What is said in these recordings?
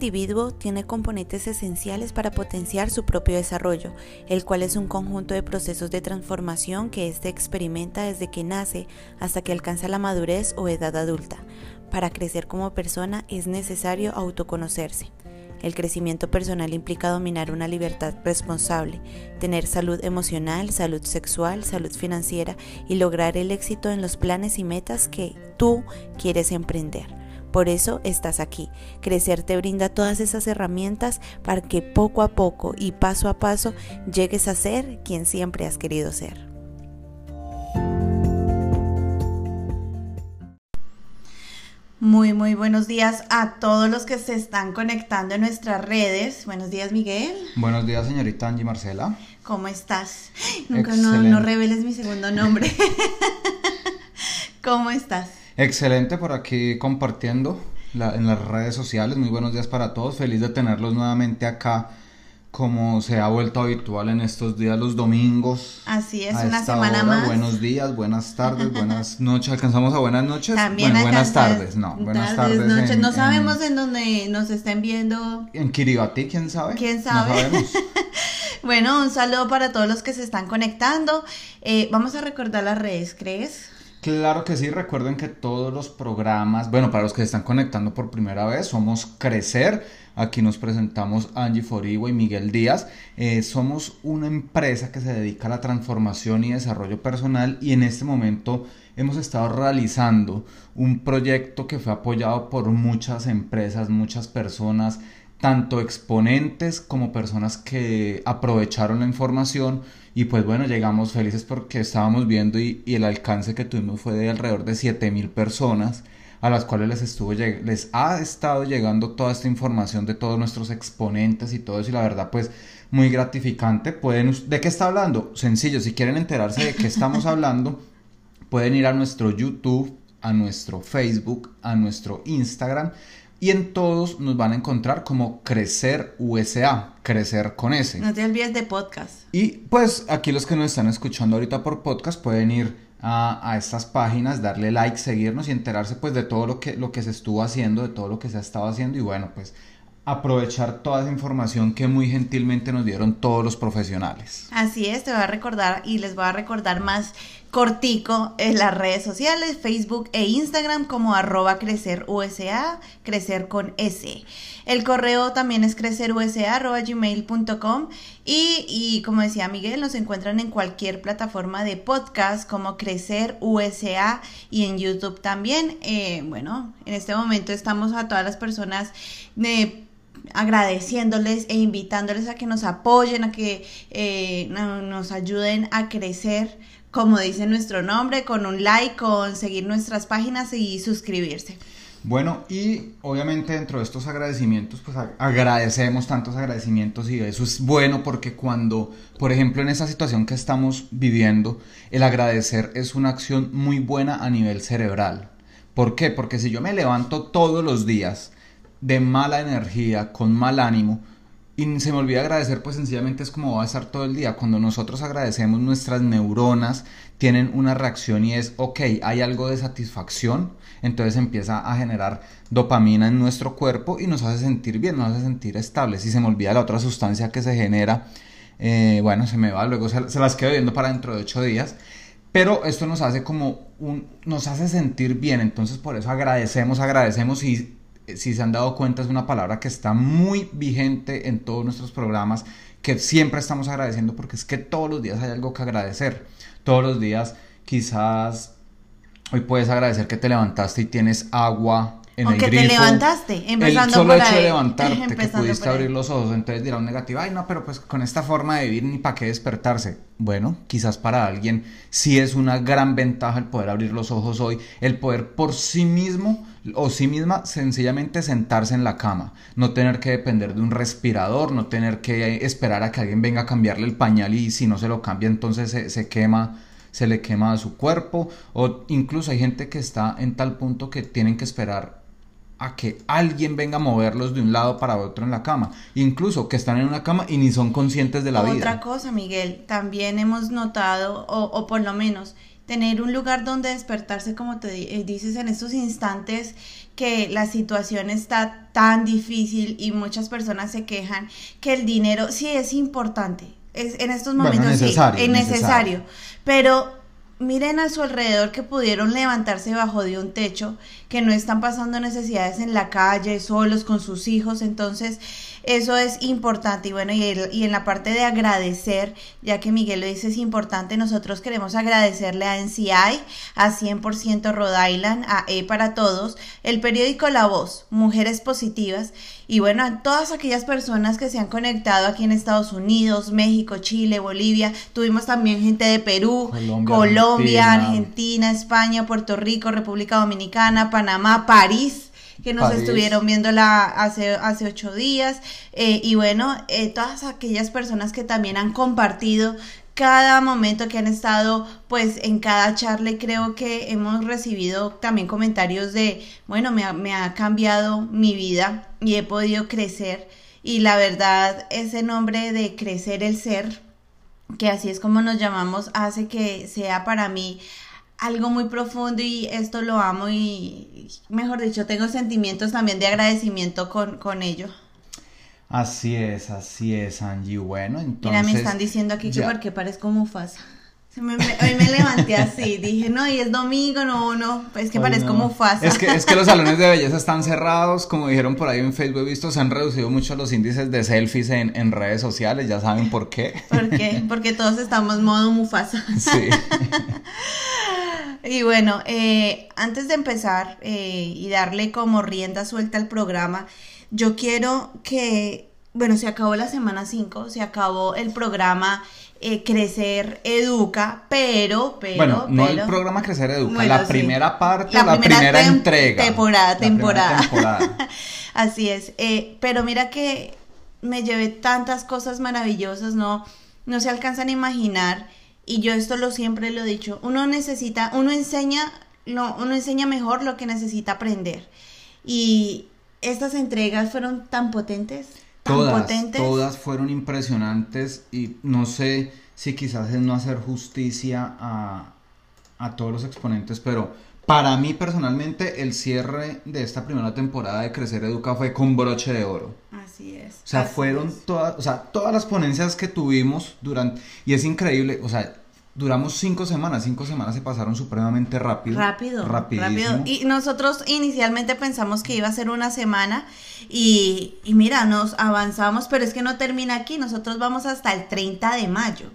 Individuo tiene componentes esenciales para potenciar su propio desarrollo, el cual es un conjunto de procesos de transformación que éste experimenta desde que nace hasta que alcanza la madurez o edad adulta. Para crecer como persona es necesario autoconocerse. El crecimiento personal implica dominar una libertad responsable, tener salud emocional, salud sexual, salud financiera y lograr el éxito en los planes y metas que tú quieres emprender. Por eso estás aquí. Crecer te brinda todas esas herramientas para que poco a poco y paso a paso llegues a ser quien siempre has querido ser. Muy, muy buenos días a todos los que se están conectando en nuestras redes. Buenos días, Miguel. Buenos días, señorita Angie Marcela. ¿Cómo estás? Nunca no, no reveles mi segundo nombre. ¿Cómo estás? Excelente por aquí compartiendo en las redes sociales. Muy buenos días para todos. Feliz de tenerlos nuevamente acá como se ha vuelto habitual en estos días los domingos. Así es, una semana más. Buenos días, buenas tardes, buenas noches. ¿Alcanzamos a buenas noches? También bueno, buenas tardes, no, buenas tardes. noches. no sabemos en, dónde nos estén viendo. En Kiribati, ¿quién sabe? ¿Quién sabe? No sabemos. bueno, un saludo para todos los que se están conectando. Eh, vamos a recordar las redes, ¿crees? Claro que sí, recuerden que todos los programas, bueno, para los que se están conectando por primera vez, somos Crecer. Aquí nos presentamos Angie Forigua y Miguel Díaz. Eh, somos una empresa que se dedica a la transformación y desarrollo personal y en este momento hemos estado realizando un proyecto que fue apoyado por muchas empresas, muchas personas, tanto exponentes como personas que aprovecharon la información y pues bueno, llegamos felices porque estábamos viendo y, el alcance que tuvimos fue de alrededor de 7000 personas a las cuales les estuvo les ha estado llegando toda esta información de todos nuestros exponentes y todo eso y la verdad pues muy gratificante. Pueden ¿De qué está hablando? Sencillo, si quieren enterarse de qué estamos hablando, pueden ir a nuestro YouTube, a nuestro Facebook, a nuestro Instagram y en todos nos van a encontrar como Crecer USA, Crecer con S. No te olvides de podcast. Y pues aquí los que nos están escuchando ahorita por podcast pueden ir a, estas páginas, darle like, seguirnos y enterarse pues de todo lo que, lo que se estuvo haciendo, de todo lo que se ha estado haciendo y bueno pues aprovechar toda esa información que muy gentilmente nos dieron todos los profesionales. Así es, te voy a recordar y les voy a recordar más cortico en las redes sociales, Facebook e Instagram como arroba crecer USA, crecer con S. El correo también es crecerusa arroba gmail.com y, y como decía Miguel, nos encuentran en cualquier plataforma de podcast como Crecer USA y en YouTube también. Eh, bueno, en este momento estamos a todas las personas de agradeciéndoles e invitándoles a que nos apoyen, a que eh, nos ayuden a crecer, como dice nuestro nombre, con un like, con seguir nuestras páginas y suscribirse. Bueno, y obviamente dentro de estos agradecimientos, pues agradecemos tantos agradecimientos y eso es bueno porque cuando, por ejemplo, en esa situación que estamos viviendo, el agradecer es una acción muy buena a nivel cerebral. ¿Por qué? Porque si yo me levanto todos los días de mala energía, con mal ánimo, y se me olvida agradecer, pues sencillamente es como va a estar todo el día. Cuando nosotros agradecemos, nuestras neuronas tienen una reacción y es, ok, hay algo de satisfacción, entonces empieza a generar dopamina en nuestro cuerpo y nos hace sentir bien, nos hace sentir estables. Si se me olvida la otra sustancia que se genera, eh, bueno, se me va, luego se, las quedo viendo para dentro de ocho días. Pero esto nos hace como un, nos hace sentir bien, entonces por eso agradecemos, agradecemos y si se han dado cuenta, es una palabra que está muy vigente en todos nuestros programas, que siempre estamos agradeciendo porque es que todos los días hay algo que agradecer. Todos los días quizás hoy puedes agradecer que te levantaste y tienes agua en O el que te grifo. levantaste, empezando el solo por hecho de ahí. levantarte, que pudiste abrir los ojos, entonces dirá un negativo, ay no, pero pues con esta forma de vivir ni para qué despertarse. Bueno, quizás para alguien sí es una gran ventaja el poder abrir los ojos hoy, el poder por sí mismo o sí misma sencillamente sentarse en la cama, no tener que depender de un respirador, no tener que esperar a que alguien venga a cambiarle el pañal y si no se lo cambia entonces se, se quema se le quema a su cuerpo o incluso hay gente que está en tal punto que tienen que esperar a que alguien venga a moverlos de un lado para otro en la cama, incluso que están en una cama y ni son conscientes de la Otra vida. cosa, Miguel, también hemos notado, o, o por lo menos, tener un lugar donde despertarse, como te eh, dices, en estos instantes que la situación está tan difícil y muchas personas se quejan que el dinero sí es importante. Es, en estos Bueno, momentos necesario, sí, es necesario. necesario. Pero miren a su alrededor que pudieron levantarse bajo de un techo, que no están pasando necesidades en la calle, solos con sus hijos, entonces eso es importante y bueno, y, el- y en la parte de agradecer, ya que Miguel lo dice es importante, nosotros queremos agradecerle a NCI, a 100% Rhode Island, a E para Todos, el periódico La Voz, Mujeres Positivas y bueno, a todas aquellas personas que se han conectado aquí en Estados Unidos, México, Chile, Bolivia, tuvimos también gente de Perú, Colombia, Colombia, Argentina. Argentina, España, Puerto Rico, República Dominicana, Panamá, París, que nos París. estuvieron viéndola hace, hace ocho días. eh, y bueno, eh, todas aquellas personas que también han compartido cada momento que han estado pues en cada charla y creo que hemos recibido también comentarios de bueno me ha, me ha cambiado mi vida y he podido crecer y la verdad ese nombre de crecer el ser que así es como nos llamamos, hace que sea para mí algo muy profundo y esto lo amo y, mejor dicho, tengo sentimientos también de agradecimiento con, con ello. Así es, así es, Angie. Bueno, entonces. Mira, me están diciendo aquí que ya- porque parezco Mufasa. Me- me- hoy me levanté así, dije, no, y es domingo, no, no, es que Ay, parezco no. Mufasa. Es que, es que los salones de belleza están cerrados, como dijeron por ahí en Facebook, visto, se han reducido mucho los índices de selfies en, en redes sociales, ya saben por qué. ¿Por qué? Porque todos estamos modo Mufasa. Sí. Y bueno, eh, antes de empezar eh, y darle como rienda suelta al programa, yo quiero que, bueno, se acabó la semana 5, se acabó el programa eh, Crecer Educa, pero, pero, bueno, no pero- el programa Crecer Educa, Bueno, la sí. primera parte, La la, primera primera, tem- entrega. temporada, temporada. temporada. Así es, eh, pero mira que me llevé tantas cosas maravillosas, no, no se alcanzan a imaginar, y yo esto lo siempre lo he dicho, uno necesita, uno enseña, lo, uno enseña mejor lo que necesita aprender, y estas entregas fueron tan potentes, tan Todas, potentes. todas fueron impresionantes y no sé si quizás es no hacer justicia a, a todos los exponentes, pero para mí personalmente el cierre de esta primera temporada de Crecer Educa fue con broche de oro. Así es. O sea, fueron es. todas, o sea, todas las ponencias que tuvimos durante, y es increíble, o sea, duramos cinco semanas, cinco semanas se pasaron supremamente rápido. Rápido, Rapidísimo. rápido. Y nosotros inicialmente pensamos que iba a ser una semana y, y mira, nos avanzamos, pero es que no termina aquí, nosotros vamos hasta el 30 de mayo.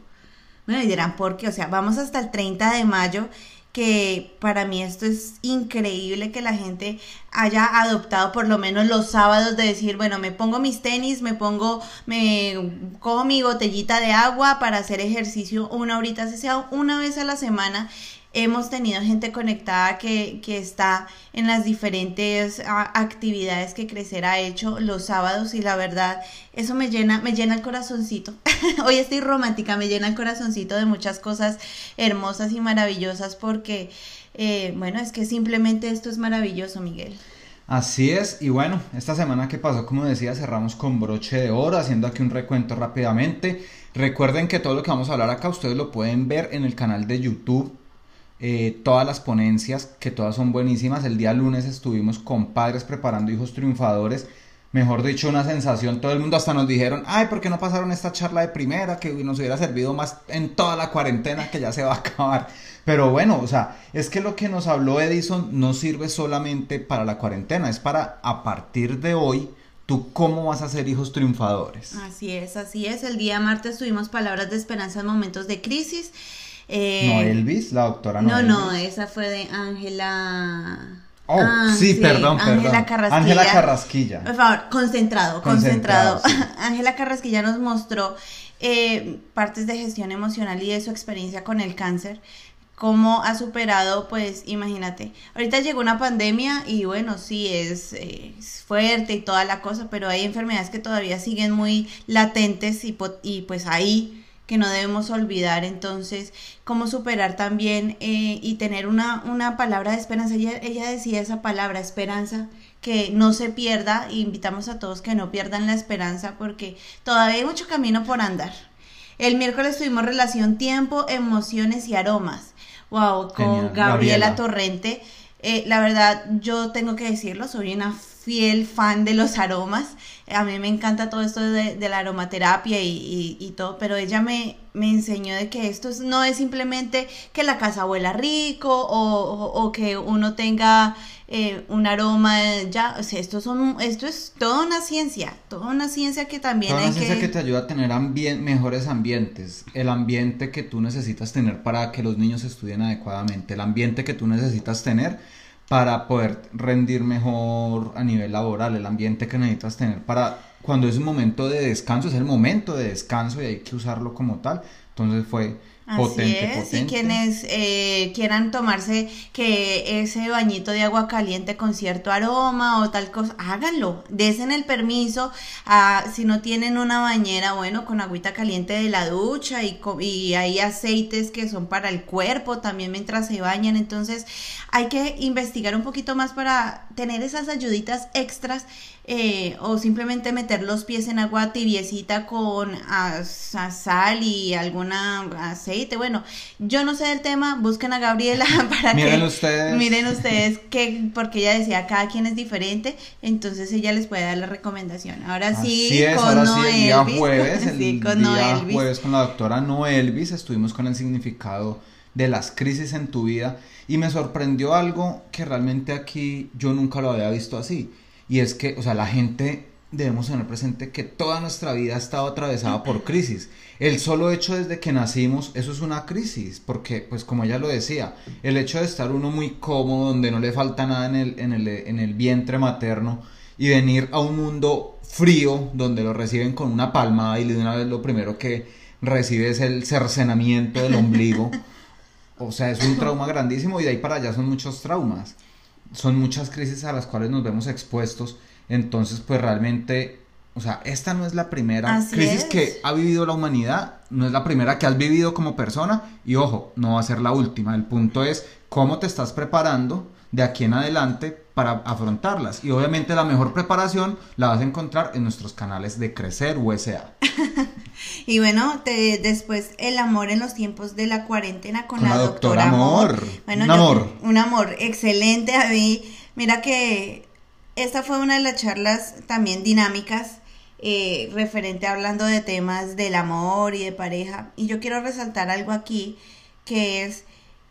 Bueno, y dirán, ¿por qué? O sea, vamos hasta el 30 de mayo, que para mí esto es increíble que la gente haya adoptado por lo menos los sábados de decir, bueno, me pongo mis tenis, me pongo, me cojo mi botellita de agua para hacer ejercicio una horita, así sea una vez a la semana. Hemos tenido gente conectada que, que está en las diferentes ah, actividades que Crecer ha hecho los sábados y la verdad, eso me llena, me llena el corazoncito. Hoy estoy romántica, me llena el corazoncito de muchas cosas hermosas y maravillosas porque, eh, bueno, es que simplemente esto es maravilloso, Miguel. Así es, y bueno, esta semana que pasó, como decía, cerramos con broche de oro, haciendo aquí un recuento rápidamente. Recuerden que todo lo que vamos a hablar acá ustedes lo pueden ver en el canal de YouTube. Eh, todas las ponencias, que todas son buenísimas. El día lunes estuvimos con padres preparando hijos triunfadores. Mejor dicho, una sensación. Todo el mundo hasta nos dijeron, ay, ¿por qué no pasaron esta charla de primera? Que nos hubiera servido más en toda la cuarentena que ya se va a acabar. Pero bueno, o sea, es que lo que nos habló Edison no sirve solamente para la cuarentena, es para a partir de hoy, tú cómo vas a ser hijos triunfadores. Así es, así es. El día martes tuvimos palabras de esperanza en momentos de crisis. Eh, no Elvis, la doctora No, no, no, esa fue de Ángela. Oh, Ah, sí, perdón, perdón. Ángela Carrasquilla. Ángela Carrasquilla. Por favor, concentrado, concentrado. Sí. Ángela Carrasquilla nos mostró eh, partes de gestión emocional y de su experiencia con el cáncer. Cómo ha superado, pues imagínate, ahorita llegó una pandemia y bueno, sí, es, eh, es fuerte y toda la cosa, pero hay enfermedades que todavía siguen muy latentes y pues ahí que no debemos olvidar. Entonces, cómo superar también eh, y tener una, una palabra de esperanza. Ella, ella decía esa palabra, esperanza, que no se pierda. E invitamos a todos que no pierdan la esperanza porque todavía hay mucho camino por andar. El miércoles tuvimos relación tiempo, emociones y aromas. Wow, con Genial, Gabriela, Gabriela. Torrente. Eh, la verdad, yo tengo que decirlo, soy una fiel fan de los aromas. A mí me encanta todo esto de, de la aromaterapia y, y- y todo, pero ella me, me enseñó de que esto es- no es simplemente que la casa huela rico o, o- o que uno tenga eh, un aroma ya, o sea, esto, son, esto es toda una ciencia, toda una ciencia que también Toda hay una ciencia que... que te ayuda a tener ambien- mejores ambientes, el ambiente que tú necesitas tener para que los niños estudien adecuadamente, el ambiente que tú necesitas tener para poder rendir mejor a nivel laboral, el ambiente que necesitas tener para cuando es un momento de descanso, es el momento de descanso y hay que usarlo como tal. Entonces fue Así potente, es, potente. y quienes eh, quieran tomarse que ese bañito de agua caliente con cierto aroma o tal cosa, háganlo, desen el permiso, a, si no tienen una bañera, bueno, con agüita caliente de la ducha y, y hay aceites que son para el cuerpo también mientras se bañan, entonces hay que investigar un poquito más para tener esas ayuditas extras eh, o simplemente meter los pies en agua tibiecita con ah, sa- sal y alguna aceite. Bueno, yo no sé del tema, busquen a Gabriela para Miren que ustedes. miren ustedes que porque ella decía cada quien es diferente, entonces ella les puede dar la recomendación. Ahora sí, es, con ahora sí, el día jueves, el sí, con día jueves con la doctora Noelvis, estuvimos con el significado de las crisis en tu vida y me sorprendió algo que realmente aquí yo nunca lo había visto así. Y es que, o sea, la gente debemos tener presente que toda nuestra vida ha estado atravesada por crisis. El solo hecho desde que nacimos, eso es una crisis, porque, pues como ella lo decía, el hecho de estar uno muy cómodo, donde no le falta nada en el, en el, en el vientre materno, y venir a un mundo frío, donde lo reciben con una palmada y de una vez lo primero que recibe es el cercenamiento del ombligo. O sea, es un trauma grandísimo y de ahí para allá son muchos traumas. Son muchas crisis a las cuales nos vemos expuestos. Entonces, pues realmente, o sea, esta no es la primera Así crisis es. que ha vivido la humanidad, no es la primera que has vivido como persona y ojo, no va a ser la última. El punto es cómo te estás preparando de aquí en adelante para afrontarlas. Y obviamente la mejor preparación la vas a encontrar en nuestros canales de Crecer USA. Y bueno, te- después el amor en los tiempos de la cuarentena con, Con la, doctora, doctora Amor. Amor. Bueno, Un yo- amor. un amor excelente a mí. Mira que esta fue una de las charlas también dinámicas eh, referente hablando de temas del amor y de pareja. Y yo quiero resaltar algo aquí que es,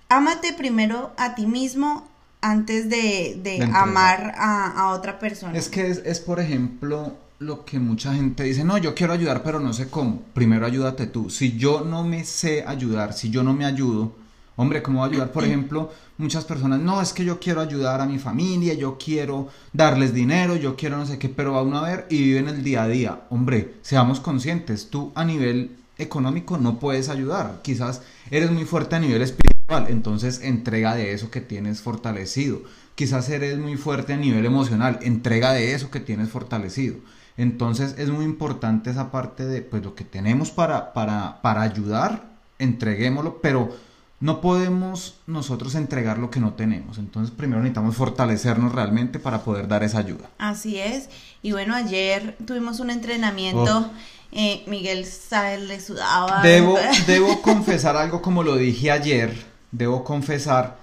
ámate primero a ti mismo antes de, de amar a, a otra persona. Es que es, es, por ejemplo, lo que mucha gente dice, no, yo quiero ayudar, pero no sé cómo. Primero ayúdate tú. Si yo no me sé ayudar, si yo no me ayudo, hombre, ¿cómo voy a ayudar? Por ejemplo, muchas personas, no, es que yo quiero ayudar a mi familia, yo quiero darles dinero, yo quiero no sé qué, pero va uno a ver y viven el día a día. Hombre, seamos conscientes, tú a nivel económico no puedes ayudar. Quizás eres muy fuerte a nivel espiritual, entonces entrega de eso que tienes fortalecido. Quizás eres muy fuerte a nivel emocional, entrega de eso que tienes fortalecido. Entonces es muy importante esa parte de pues lo que tenemos para, para, para ayudar, entreguémoslo, pero no podemos nosotros entregar lo que no tenemos. Entonces primero necesitamos fortalecernos realmente para poder dar esa ayuda. Así es. Y bueno, ayer tuvimos un entrenamiento. Eh, Miguel sabe, le sudaba. Debo, debo confesar algo como lo dije ayer. Debo confesar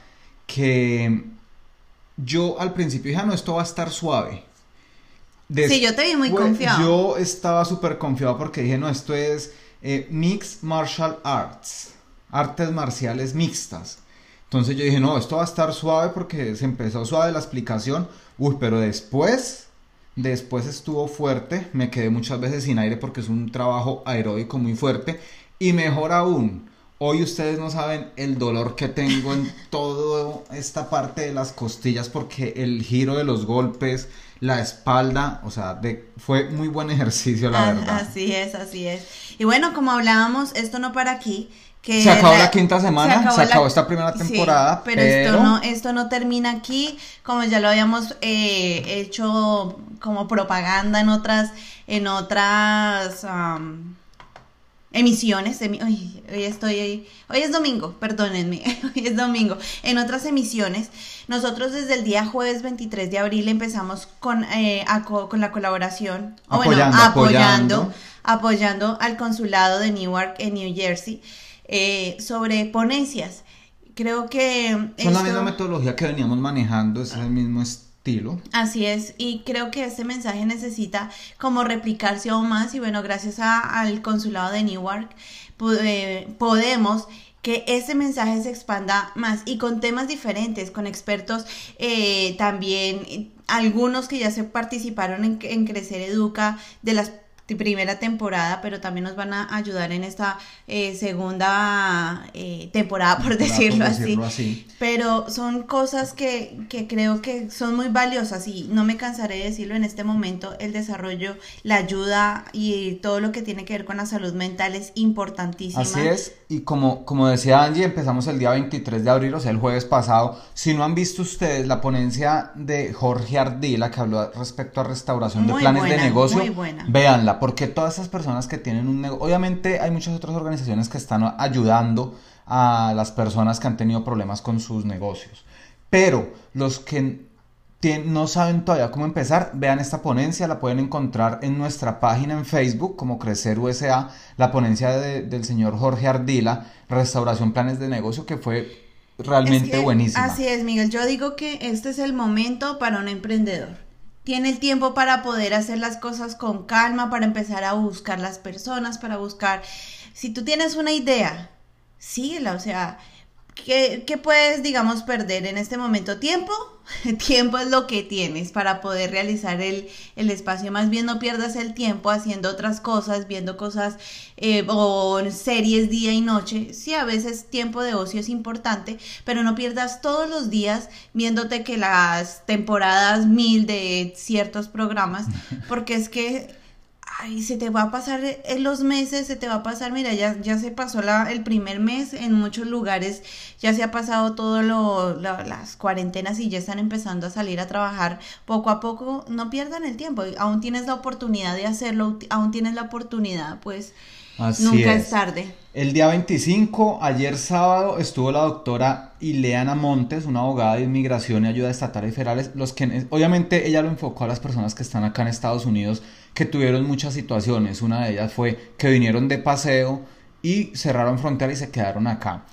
que yo al principio dije, "Ah, no, esto va a estar suave. Sí, yo te vi muy confiado. Yo estaba súper confiado porque dije, no, esto es eh, Mixed Martial Arts, artes marciales mixtas. Entonces yo dije, no, esto va a estar suave porque se empezó suave la explicación. Uy, pero después, después estuvo fuerte. Me quedé muchas veces sin aire porque es un trabajo aeróbico muy fuerte. Y mejor aún, Hoy ustedes no saben el dolor que tengo en toda esta parte de las costillas porque el giro de los golpes, la espalda, o sea, de, fue muy buen ejercicio, la Ah, verdad. Así es, así es. Y bueno, como hablábamos, esto no para aquí. Que Se acabó la quinta semana, se acabó esta primera Sí, temporada, pero, Esto, no, esto no termina aquí, como ya lo habíamos eh, hecho como propaganda en otras, en otras emisiones. emi- hoy estoy, hoy es domingo, perdónenme, hoy es domingo. En otras emisiones, nosotros desde el día jueves 23 de abril empezamos con, eh, co- con la colaboración, o bueno, Apoyando, apoyando, apoyando. apoyando al consulado de Newark en New Jersey eh, sobre ponencias. Creo que Son la misma metodología que veníamos manejando, es el mismo estilo. Así es, y creo que este mensaje necesita como replicarse aún más y bueno, gracias a- al consulado de Newark eh, podemos que ese mensaje se expanda más y con temas diferentes, con expertos eh, también, algunos que ya se participaron en, en Crecer Educa de las primera temporada, pero también nos van a ayudar en esta eh, segunda eh, temporada, por decirlo, por así. decirlo así. Pero son cosas que, que creo que son muy valiosas y no me cansaré de decirlo en este momento, el desarrollo, la ayuda y todo lo que tiene que ver con la salud mental es importantísima. Así es, y como, como decía Angie, empezamos el día 23 de abril, o sea, el jueves pasado. Si no han visto ustedes la ponencia de Jorge Ardila, que habló respecto a restauración de planes de negocio, véanla, porque todas esas personas que tienen un negocio, obviamente hay muchas otras organizaciones que están ayudando a las personas que han tenido problemas con sus negocios, pero los que no saben todavía cómo empezar, vean esta ponencia, la pueden encontrar en nuestra página en Facebook como Crecer USA, la ponencia de- del señor Jorge Ardila, Restauración Planes de Negocio, que fue realmente Es que buenísima. Así es, Miguel. Yo digo que este es el momento para un emprendedor. Tiene el tiempo para poder hacer las cosas con calma, para empezar a buscar las personas, para buscar... Si tú tienes una idea, síguela, o sea, ¿qué, qué puedes, digamos, perder en este momento? ¿Tiempo? Tiempo es lo que tienes para poder realizar el, el espacio. Más bien no pierdas el tiempo haciendo otras cosas, viendo cosas eh, o series día y noche. Sí, a veces tiempo de ocio es importante, pero no pierdas todos los días viéndote que las temporadas mil de ciertos programas, porque es que ay, se te va a pasar en los meses, se te va a pasar, mira, ya, ya se pasó la, el primer mes, en muchos lugares ya se ha pasado todo lo, la- las cuarentenas y ya están empezando a salir a trabajar poco a poco, no pierdan el tiempo, aún tienes la oportunidad de hacerlo, aún tienes la oportunidad, pues Así nunca es. es tarde. El día 25, ayer sábado, estuvo la doctora Ileana Montes, una abogada de inmigración y ayuda estatal y federales. Los que, obviamente, ella lo enfocó a las personas que están acá en Estados Unidos, que tuvieron muchas situaciones. Una de ellas fue que vinieron de paseo y cerraron frontera y se quedaron acá.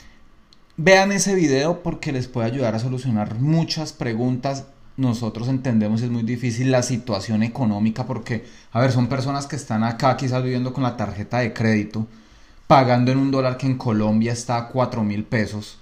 Vean ese video porque les puede ayudar a solucionar muchas preguntas. Nosotros entendemos es muy difícil la situación económica porque, a ver, son personas que están acá quizás viviendo con la tarjeta de crédito, pagando en un dólar que en Colombia está a 4 mil pesos.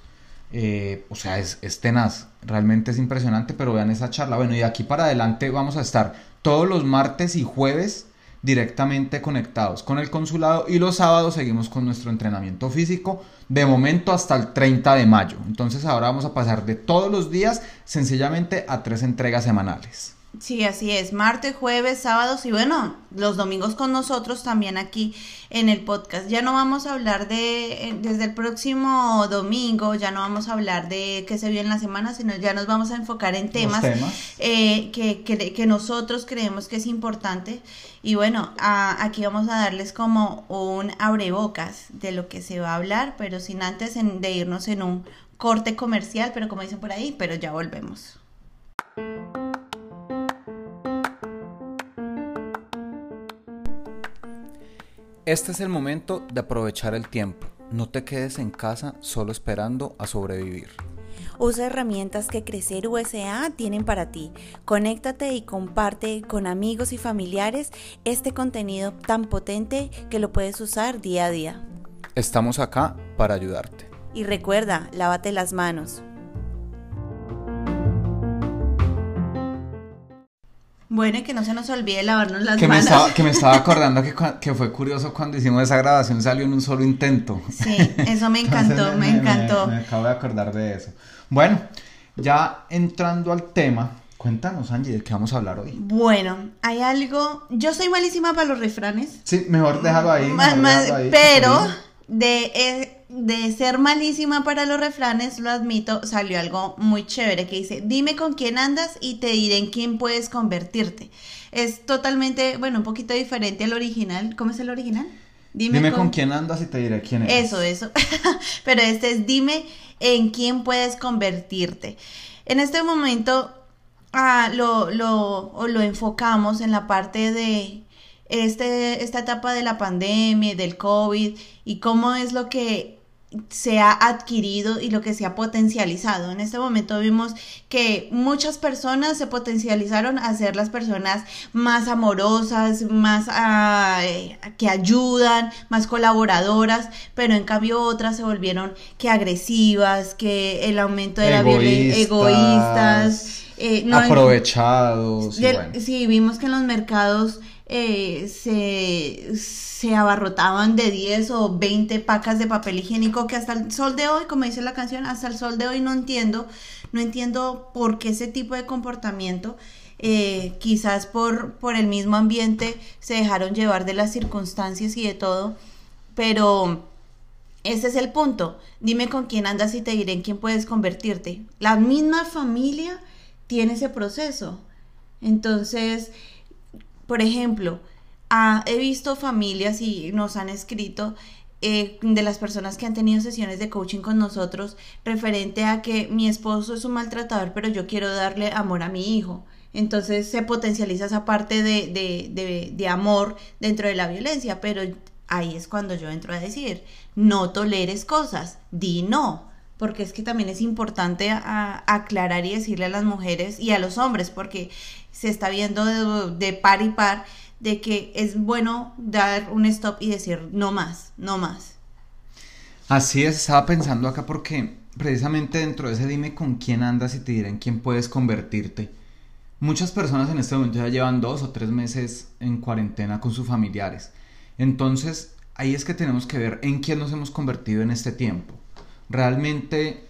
Eh, o sea, es, es tenaz, realmente es impresionante, pero vean esa charla. Bueno, y de aquí para adelante vamos a estar todos los martes y jueves directamente conectados con el consulado y los sábados seguimos con nuestro entrenamiento físico de momento hasta el 30 de mayo. Entonces ahora vamos a pasar de todos los días sencillamente a tres entregas semanales. Sí, así es. Martes, jueves, sábados y bueno, los domingos con nosotros también aquí en el podcast. Ya no vamos a hablar de, eh, desde el próximo domingo, ya no vamos a hablar de qué se vio en la semana, sino ya nos vamos a enfocar en temas, temas. eh, que, que, que nosotros creemos que es importante. Y bueno, a- aquí vamos a darles como un abrebocas de lo que se va a hablar, pero sin antes en- de irnos en un corte comercial, pero como dicen por ahí, pero ya volvemos. Este es el momento de aprovechar el tiempo. No te quedes en casa solo esperando a sobrevivir. Usa herramientas que Crecer USA tienen para ti. Conéctate y comparte con amigos y familiares este contenido tan potente que lo puedes usar día a día. Estamos acá para ayudarte. Y recuerda, lávate las manos. Bueno, y que no se nos olvide lavarnos las Que me, manos. estaba, que me estaba acordando que, fue curioso cuando hicimos esa grabación, salió en un solo intento. Sí, eso me encantó, Entonces, me encantó. Me, acabo de acordar de eso. Bueno, ya entrando al tema, cuéntanos, Angie, ¿de qué vamos a hablar hoy? Bueno, hay algo. Yo soy malísima para los refranes. Sí, mejor déjalo ahí. Ma- mejor déjalo ahí, pero de, eh, de ser malísima para los refranes, lo admito, salió algo muy chévere que dice, dime con quién andas y te diré en quién puedes convertirte. Es totalmente, bueno, un poquito diferente al original. ¿Cómo es el original? Dime, con... quién andas y te diré quién eres. Eso, eso. Pero este es dime en quién puedes convertirte. En este momento ah, lo, lo, lo enfocamos en la parte de este, esta etapa de la pandemia, del COVID y cómo es lo que se ha adquirido y lo que se ha potencializado. En este momento vimos que muchas personas se potencializaron a ser las personas más amorosas, más ah, eh, que ayudan, más colaboradoras, pero en cambio otras se volvieron que agresivas, que el aumento de la violencia, egoístas, eh, no aprovechados. bueno. Sí, vimos que en los mercados eh, se, se abarrotaban de 10 o 20 pacas de papel higiénico que hasta el sol de hoy, como dice la canción, hasta el sol de hoy no entiendo, no entiendo por qué ese tipo de comportamiento. eh, quizás por, por el mismo ambiente se dejaron llevar de las circunstancias y de todo, pero ese es el punto. Dime con quién andas y te diré en quién puedes convertirte. La misma familia tiene ese proceso. Entonces, por ejemplo, he visto familias y nos han escrito eh, de las personas que han tenido sesiones de coaching con nosotros referente a que mi esposo es un maltratador, pero yo quiero darle amor a mi hijo. Entonces se potencializa esa parte de, de, de, amor dentro de la violencia, pero ahí es cuando yo entro a decir, no toleres cosas, di no, porque es que también es importante aclarar y decirle a las mujeres y a los hombres, porque se está viendo de, par y par de que es bueno dar un stop y decir no más, no más. Así es, estaba pensando acá porque precisamente dentro de ese dime con quién andas y te diré en quién puedes convertirte. Muchas personas en este momento ya llevan dos o tres meses en cuarentena con sus familiares. Entonces, ahí es que tenemos que ver en quién nos hemos convertido en este tiempo. Realmente,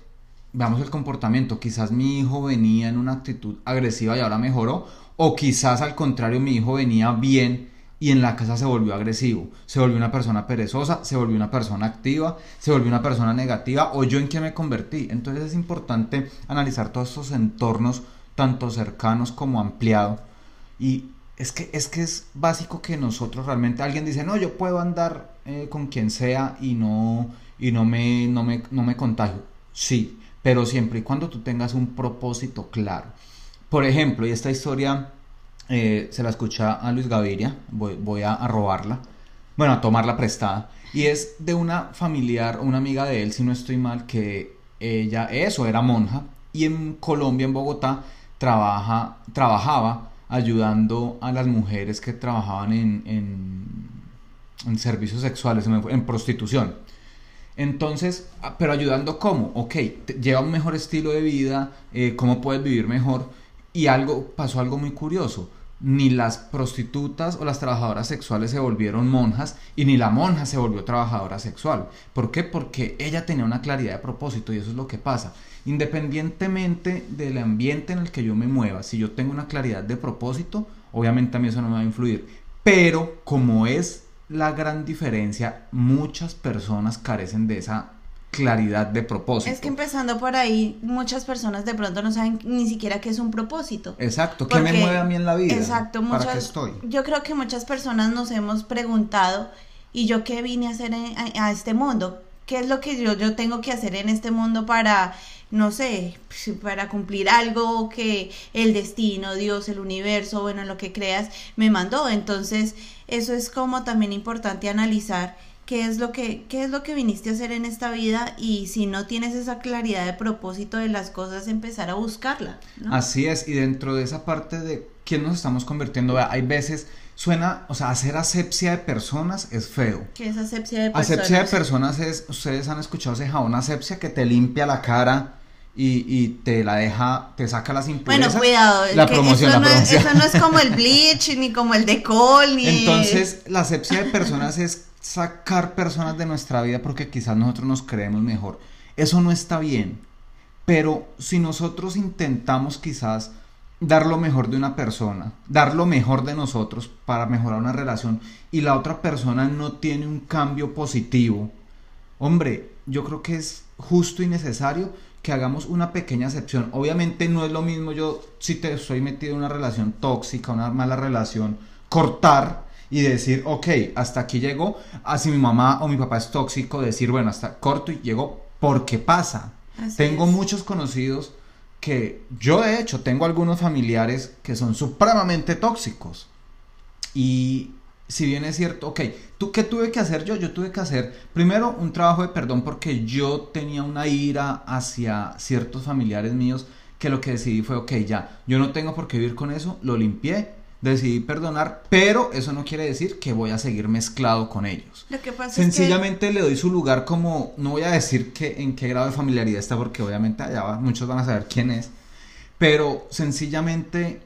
veamos el comportamiento. Quizás mi hijo venía en una actitud agresiva y ahora mejoró. O quizás al contrario, mi hijo venía bien y en la casa se volvió agresivo. Se volvió una persona perezosa, se volvió una persona activa, se volvió una persona negativa. O yo en qué me convertí. Entonces es importante analizar todos estos entornos, tanto cercanos como ampliados. Y es que, es que es básico que nosotros realmente, alguien dice, no, yo puedo andar eh, con quien sea y no, y no me, no me, no me contagio. Sí, pero siempre y cuando tú tengas un propósito claro. Por ejemplo, y esta historia eh, se la escucha a Luis Gaviria, voy, a, robarla, bueno, a tomarla prestada, y es de una familiar, una amiga de él, si no estoy mal, que ella, eso, era monja, y en Colombia, en Bogotá, trabaja, trabajaba ayudando a las mujeres que trabajaban en, en, servicios sexuales, en prostitución. Entonces, ah, pero ayudando cómo, ok, lleva un mejor estilo de vida, eh, cómo puedes vivir mejor. Y algo, pasó algo muy curioso. Ni las prostitutas o las trabajadoras sexuales se volvieron monjas y ni la monja se volvió trabajadora sexual. ¿Por qué? Porque ella tenía una claridad de propósito y eso es lo que pasa. Independientemente del ambiente en el que yo me mueva, si yo tengo una claridad de propósito, obviamente a mí eso no me va a influir. Pero como es la gran diferencia, muchas personas carecen de esa claridad de propósito. Es que empezando por ahí, muchas personas de pronto no saben ni siquiera qué es un propósito. Exacto, ¿qué me mueve a mí en la vida? Exacto, ¿Para muchas, qué estoy? Yo creo que muchas personas nos hemos preguntado, ¿y yo qué vine a hacer en- a, a este mundo? ¿Qué es lo que yo, yo tengo que hacer en este mundo para, no sé, pues, para cumplir algo que el destino, Dios, el universo, bueno, lo que creas, me mandó? Entonces, eso es como también importante analizar qué es lo que qué es lo que viniste a hacer en esta vida y si no tienes esa claridad de propósito de las cosas empezar a buscarla ¿no? Así es, y dentro de esa parte de quién nos estamos convirtiendo, hay veces suena, o sea, hacer asepsia de personas es feo. que es asepsia de personas Asepsia de personas es, ustedes han escuchado ese jabón asepsia que te limpia la cara y, y te la deja, te saca las impurezas. Bueno, cuidado, la promoción, eso, la no es, eso no es como el bleach, ni como el decol, ni... Entonces, la asepsia de personas es sacar personas de nuestra vida porque quizás nosotros nos creemos mejor. Eso no está bien. Pero si nosotros intentamos quizás dar lo mejor de una persona, dar lo mejor de nosotros para mejorar una relación y la otra persona no tiene un cambio positivo, hombre, yo creo que es justo y necesario que hagamos una pequeña excepción. Obviamente no es lo mismo yo si te estoy metido en una relación tóxica, una mala relación, cortar y decir, ok, hasta aquí llegó. Así mi mamá o mi papá es tóxico, decir, bueno, hasta corto y llegó porque pasa. Así Tengo es. muchos conocidos que yo de hecho tengo algunos familiares que son supremamente tóxicos. Y si bien es cierto, ok, ¿tú qué tuve que hacer yo? Yo tuve que hacer primero un trabajo de perdón porque yo tenía una ira hacia ciertos familiares míos que lo que decidí fue, ok, ya, yo no tengo por qué vivir con eso, lo limpié, decidí perdonar, pero eso no quiere decir que voy a seguir mezclado con ellos. Lo que pasa Sencillamente le doy su lugar como, no voy a decir que en qué grado de familiaridad está porque obviamente allá va- muchos van a saber quién es, pero sencillamente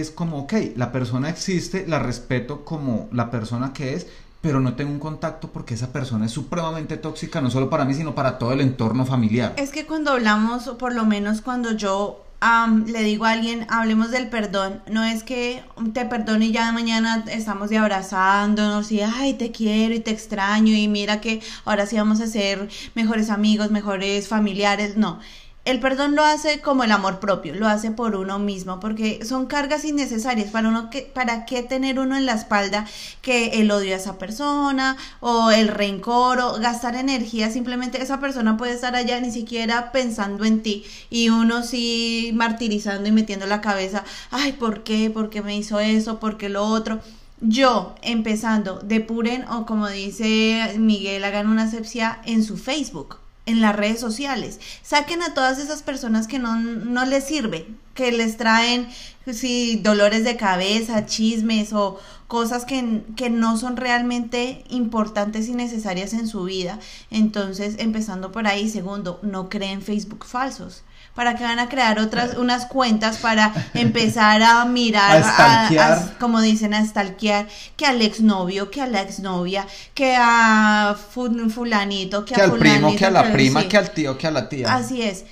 es como, ok, la persona existe, la respeto como la persona que es, pero no tengo un contacto porque esa persona es supremamente tóxica, no solo para mí, sino para todo el entorno familiar. Es que cuando hablamos, o por lo menos cuando yo am, le digo a alguien, hablemos del perdón, no es que te perdone y ya mañana estamos de abrazándonos y, ay, te quiero y te extraño y mira que ahora sí vamos a ser mejores amigos, mejores familiares, no. El perdón lo hace como el amor propio, lo hace por uno mismo, porque son cargas innecesarias para uno que, para qué tener uno en la espalda que el odio a esa persona o el rencor o gastar energía, simplemente esa persona puede estar allá ni siquiera pensando en ti y uno sí martirizando y metiendo la cabeza, ay, ¿por qué? ¿Por qué me hizo eso? ¿Por qué lo otro? Yo, empezando, depuren o como dice Miguel, hagan una asepsia en su Facebook en las redes sociales. Saquen a todas esas personas que no, no les sirven, que les traen sí, dolores de cabeza, chismes o cosas que, que no son realmente importantes y necesarias en su vida. Entonces, empezando por ahí. Segundo, no creen Facebook falsos. ¿Para que van a crear otras, unas cuentas para empezar a mirar, A a- como dicen, a stalkear, que al exnovio, que a la exnovia, que a fu- fulanito, que, que a al primo, fulanito, que a la prima, sí. que al tío, que a la tía. Así es.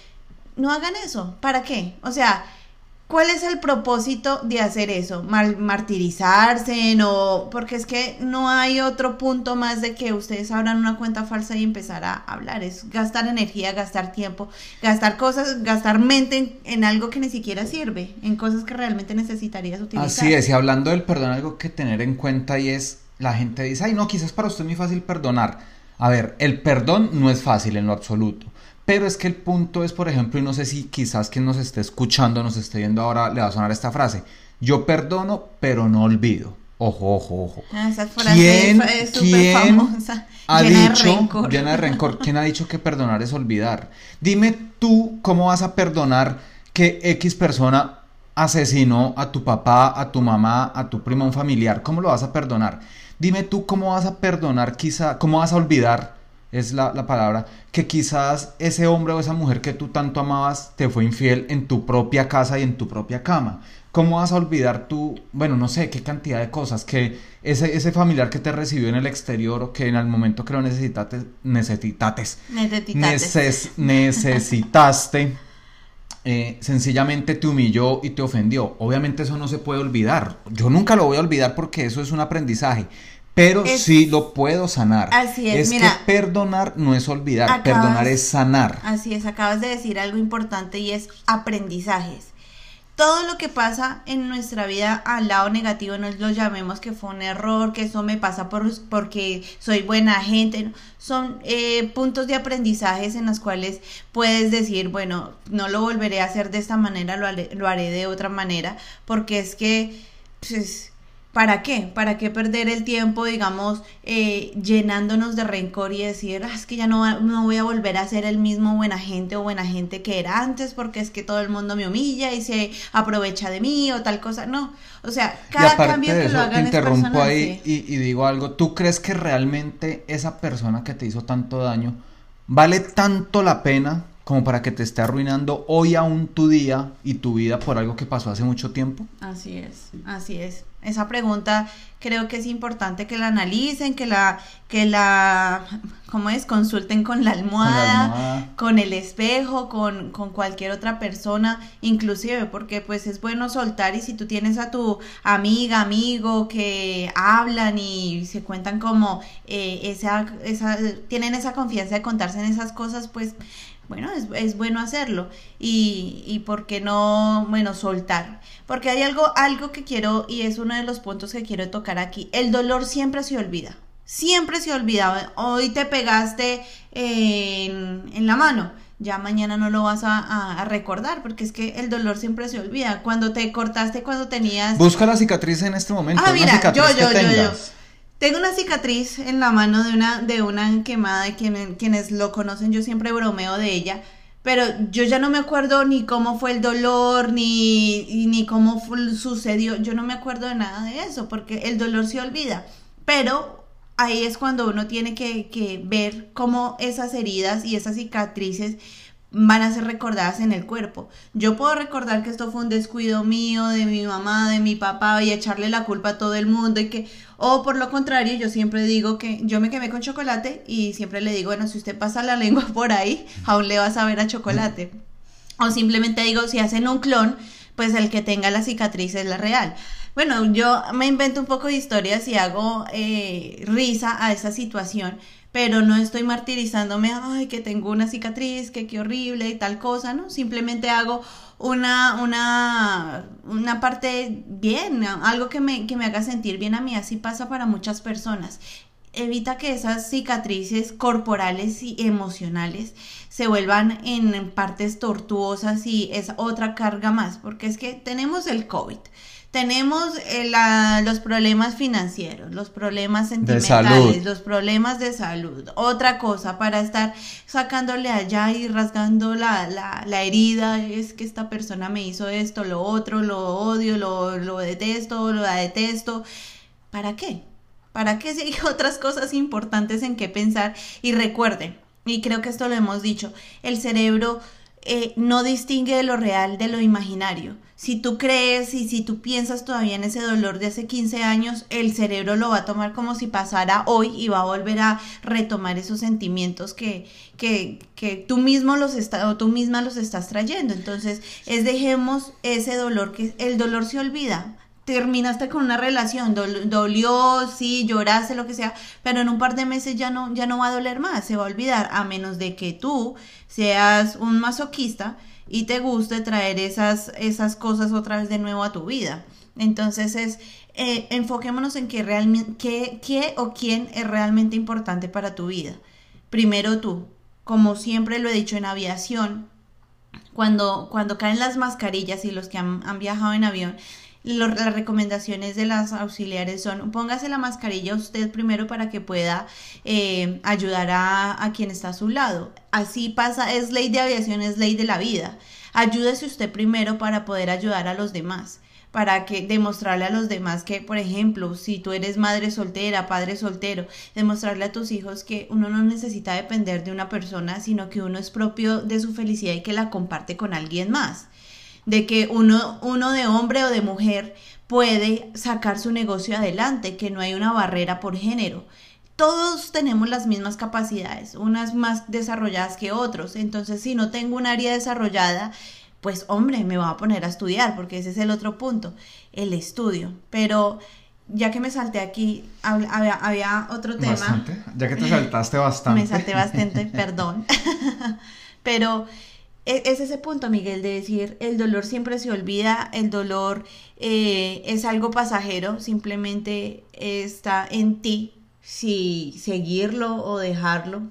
No hagan eso. ¿Para qué? O sea, ¿cuál es el propósito de hacer eso? Mal, martirizarse, no, porque es que no hay otro punto más de que ustedes abran una cuenta falsa y empezar a hablar. Es gastar energía, gastar tiempo, gastar cosas, gastar mente en, en algo que ni siquiera sirve, en cosas que realmente necesitarías utilizar. Así es, y hablando del perdón, algo que tener en cuenta y es, la gente dice, ay no, quizás para usted es muy fácil perdonar. A ver, el perdón no es fácil en lo absoluto, pero es que el punto es, por ejemplo, y no sé si quizás quien nos esté escuchando, nos esté viendo ahora, le va a sonar esta frase, yo perdono, pero no olvido. Ojo, ojo, ojo. Ah, esa frase ¿Quién, es súper quién famosa, ha llena de dicho, rencor. llena de rencor, quién ha dicho que perdonar es olvidar? Dime tú cómo vas a perdonar que X persona asesinó a tu papá, a tu mamá, a tu primo, a un familiar. ¿Cómo lo vas a perdonar? Dime tú cómo vas a perdonar, quizá, cómo vas a olvidar, es la, la palabra, que quizás ese hombre o esa mujer que tú tanto amabas te fue infiel en tu propia casa y en tu propia cama. ¿Cómo vas a olvidar tú, bueno, no sé, qué cantidad de cosas, que ese, ese familiar que te recibió en el exterior o que en el momento que lo necesitaste, necesitates, neces- necesitaste, eh, sencillamente te humilló y te ofendió. Obviamente eso no se puede olvidar. Yo nunca lo voy a olvidar porque eso es un aprendizaje. Pero Es- sí lo puedo sanar. Así es, que mira. perdonar no es olvidar, Acabas- perdonar es sanar. Así es, acabas de decir algo importante y es aprendizajes. Todo lo que pasa en nuestra vida al lado negativo, no lo llamemos que fue un error, que eso me pasa por, porque soy buena gente, no. son eh, puntos de aprendizajes en los cuales puedes decir, bueno, no lo volveré a hacer de esta manera, lo haré, lo haré de otra manera, porque es que, pues, ¿Para qué? ¿Para qué perder el tiempo, digamos, eh, llenándonos de rencor y decir, "Ah, es que ya no, no voy a volver a ser el mismo buena gente o buena gente que era antes porque es que todo el mundo me humilla y se aprovecha de mí o tal cosa? No, o sea, cada cambio que eso, lo te hagan es interrumpo personal, ahí sí. y, y digo algo. ¿Tú crees que realmente esa persona que te hizo tanto daño vale tanto la pena como para que te esté arruinando hoy aún tu día y tu vida por algo que pasó hace mucho tiempo? Así es, así es. Esa pregunta creo que es importante que la analicen, que la, que la, ¿cómo es? Consulten con la almohada, con, el espejo, con, con, cualquier otra persona, inclusive, porque pues es bueno soltar y si tú tienes a tu amiga, amigo que hablan y se cuentan como eh, esa, esa, tienen esa confianza de contarse en esas cosas, pues bueno, es, es, bueno hacerlo. Y, y por qué no, bueno, soltar. Porque hay algo, algo que quiero, y es uno de los puntos que quiero tocar aquí. El dolor siempre se olvida. Siempre se olvida. Hoy te pegaste en, en la mano. Ya mañana no lo vas a, a, recordar, porque es que el dolor siempre se olvida. Cuando te cortaste, cuando tenías. Busca la cicatriz en este momento. Ah, mira, yo, yo, yo, yo. Tengo una cicatriz en la mano de una, de una quemada, de quienes, lo conocen, yo siempre bromeo de ella, pero yo ya no me acuerdo ni cómo fue el dolor, ni, ni cómo sucedió, yo no me acuerdo de nada de eso, porque el dolor se olvida, pero ahí es cuando uno tiene que, que ver cómo esas heridas y esas cicatrices van a ser recordadas en el cuerpo. Yo puedo recordar que esto fue un descuido mío, de mi mamá, de mi papá y echarle la culpa a todo el mundo y que, o por lo contrario, yo siempre digo que yo me quemé con chocolate y siempre le digo, bueno, si usted pasa la lengua por ahí, aún le vas a ver a chocolate. O simplemente digo, si hacen un clon, pues el que tenga la cicatriz es la real. Bueno, yo me invento un poco de historias y hago eh, risa a esa situación pero no estoy martirizándome, ay, que tengo una cicatriz, que qué horrible y tal cosa, ¿no? Simplemente hago una, una, una parte bien, algo que me, que me haga sentir bien a mí, así pasa para muchas personas. Evita que esas cicatrices corporales y emocionales se vuelvan en partes tortuosas y es otra carga más, porque es que tenemos el COVID tenemos eh, los problemas financieros, los problemas sentimentales, los problemas de salud. Otra cosa, para estar sacándole allá y rasgando la, la, la, herida, es que esta persona me hizo esto, lo otro, lo odio, lo, lo detesto, lo detesto. ¿Para qué? ¿Para qué si hay otras cosas importantes en qué pensar? Y recuerden, y creo que esto lo hemos dicho, el cerebro eh, no distingue lo real de lo imaginario. Si tú crees y si tú piensas todavía en ese dolor de hace 15 años, el cerebro lo va a tomar como si pasara hoy y va a volver a retomar esos sentimientos que, que, que tú mismo los está, o tú misma los estás trayendo. Entonces, es dejemos ese dolor que el dolor se olvida terminaste con una relación, dolió, sí, lloraste, lo que sea, pero en un par de meses ya no, ya no va a doler más, se va a olvidar, a menos de que tú seas un masoquista y te guste traer esas, esas cosas otra vez de nuevo a tu vida. Entonces es, eh, enfoquémonos en qué, realmente, qué, qué o quién es realmente importante para tu vida. Primero tú, como siempre lo he dicho en aviación, cuando, cuando caen las mascarillas y los que han, han viajado en avión, las recomendaciones de las auxiliares son póngase la mascarilla usted primero para que pueda eh, ayudar a, a, quien está a su lado. Así pasa, es ley de aviación, es ley de la vida. Ayúdese usted primero para poder ayudar a los demás para que demostrarle a los demás que, por ejemplo, si tú eres madre soltera, padre soltero, demostrarle a tus hijos que uno no necesita depender de una persona, sino que uno es propio de su felicidad y que la comparte con alguien más de que uno, uno de hombre o de mujer puede sacar su negocio adelante, que no hay una barrera por género. Todos tenemos las mismas capacidades, unas más desarrolladas que otros. Entonces, si no tengo un área desarrollada, pues hombre, me voy a poner a estudiar, porque ese es el otro punto, el estudio. Pero ya que me salté aquí, había, había otro tema. Bastante, ya que te saltaste bastante. me salté bastante, perdón. Pero es ese punto, Miguel, de decir, el dolor siempre se olvida, el dolor eh, es algo pasajero, simplemente está en ti si seguirlo o dejarlo.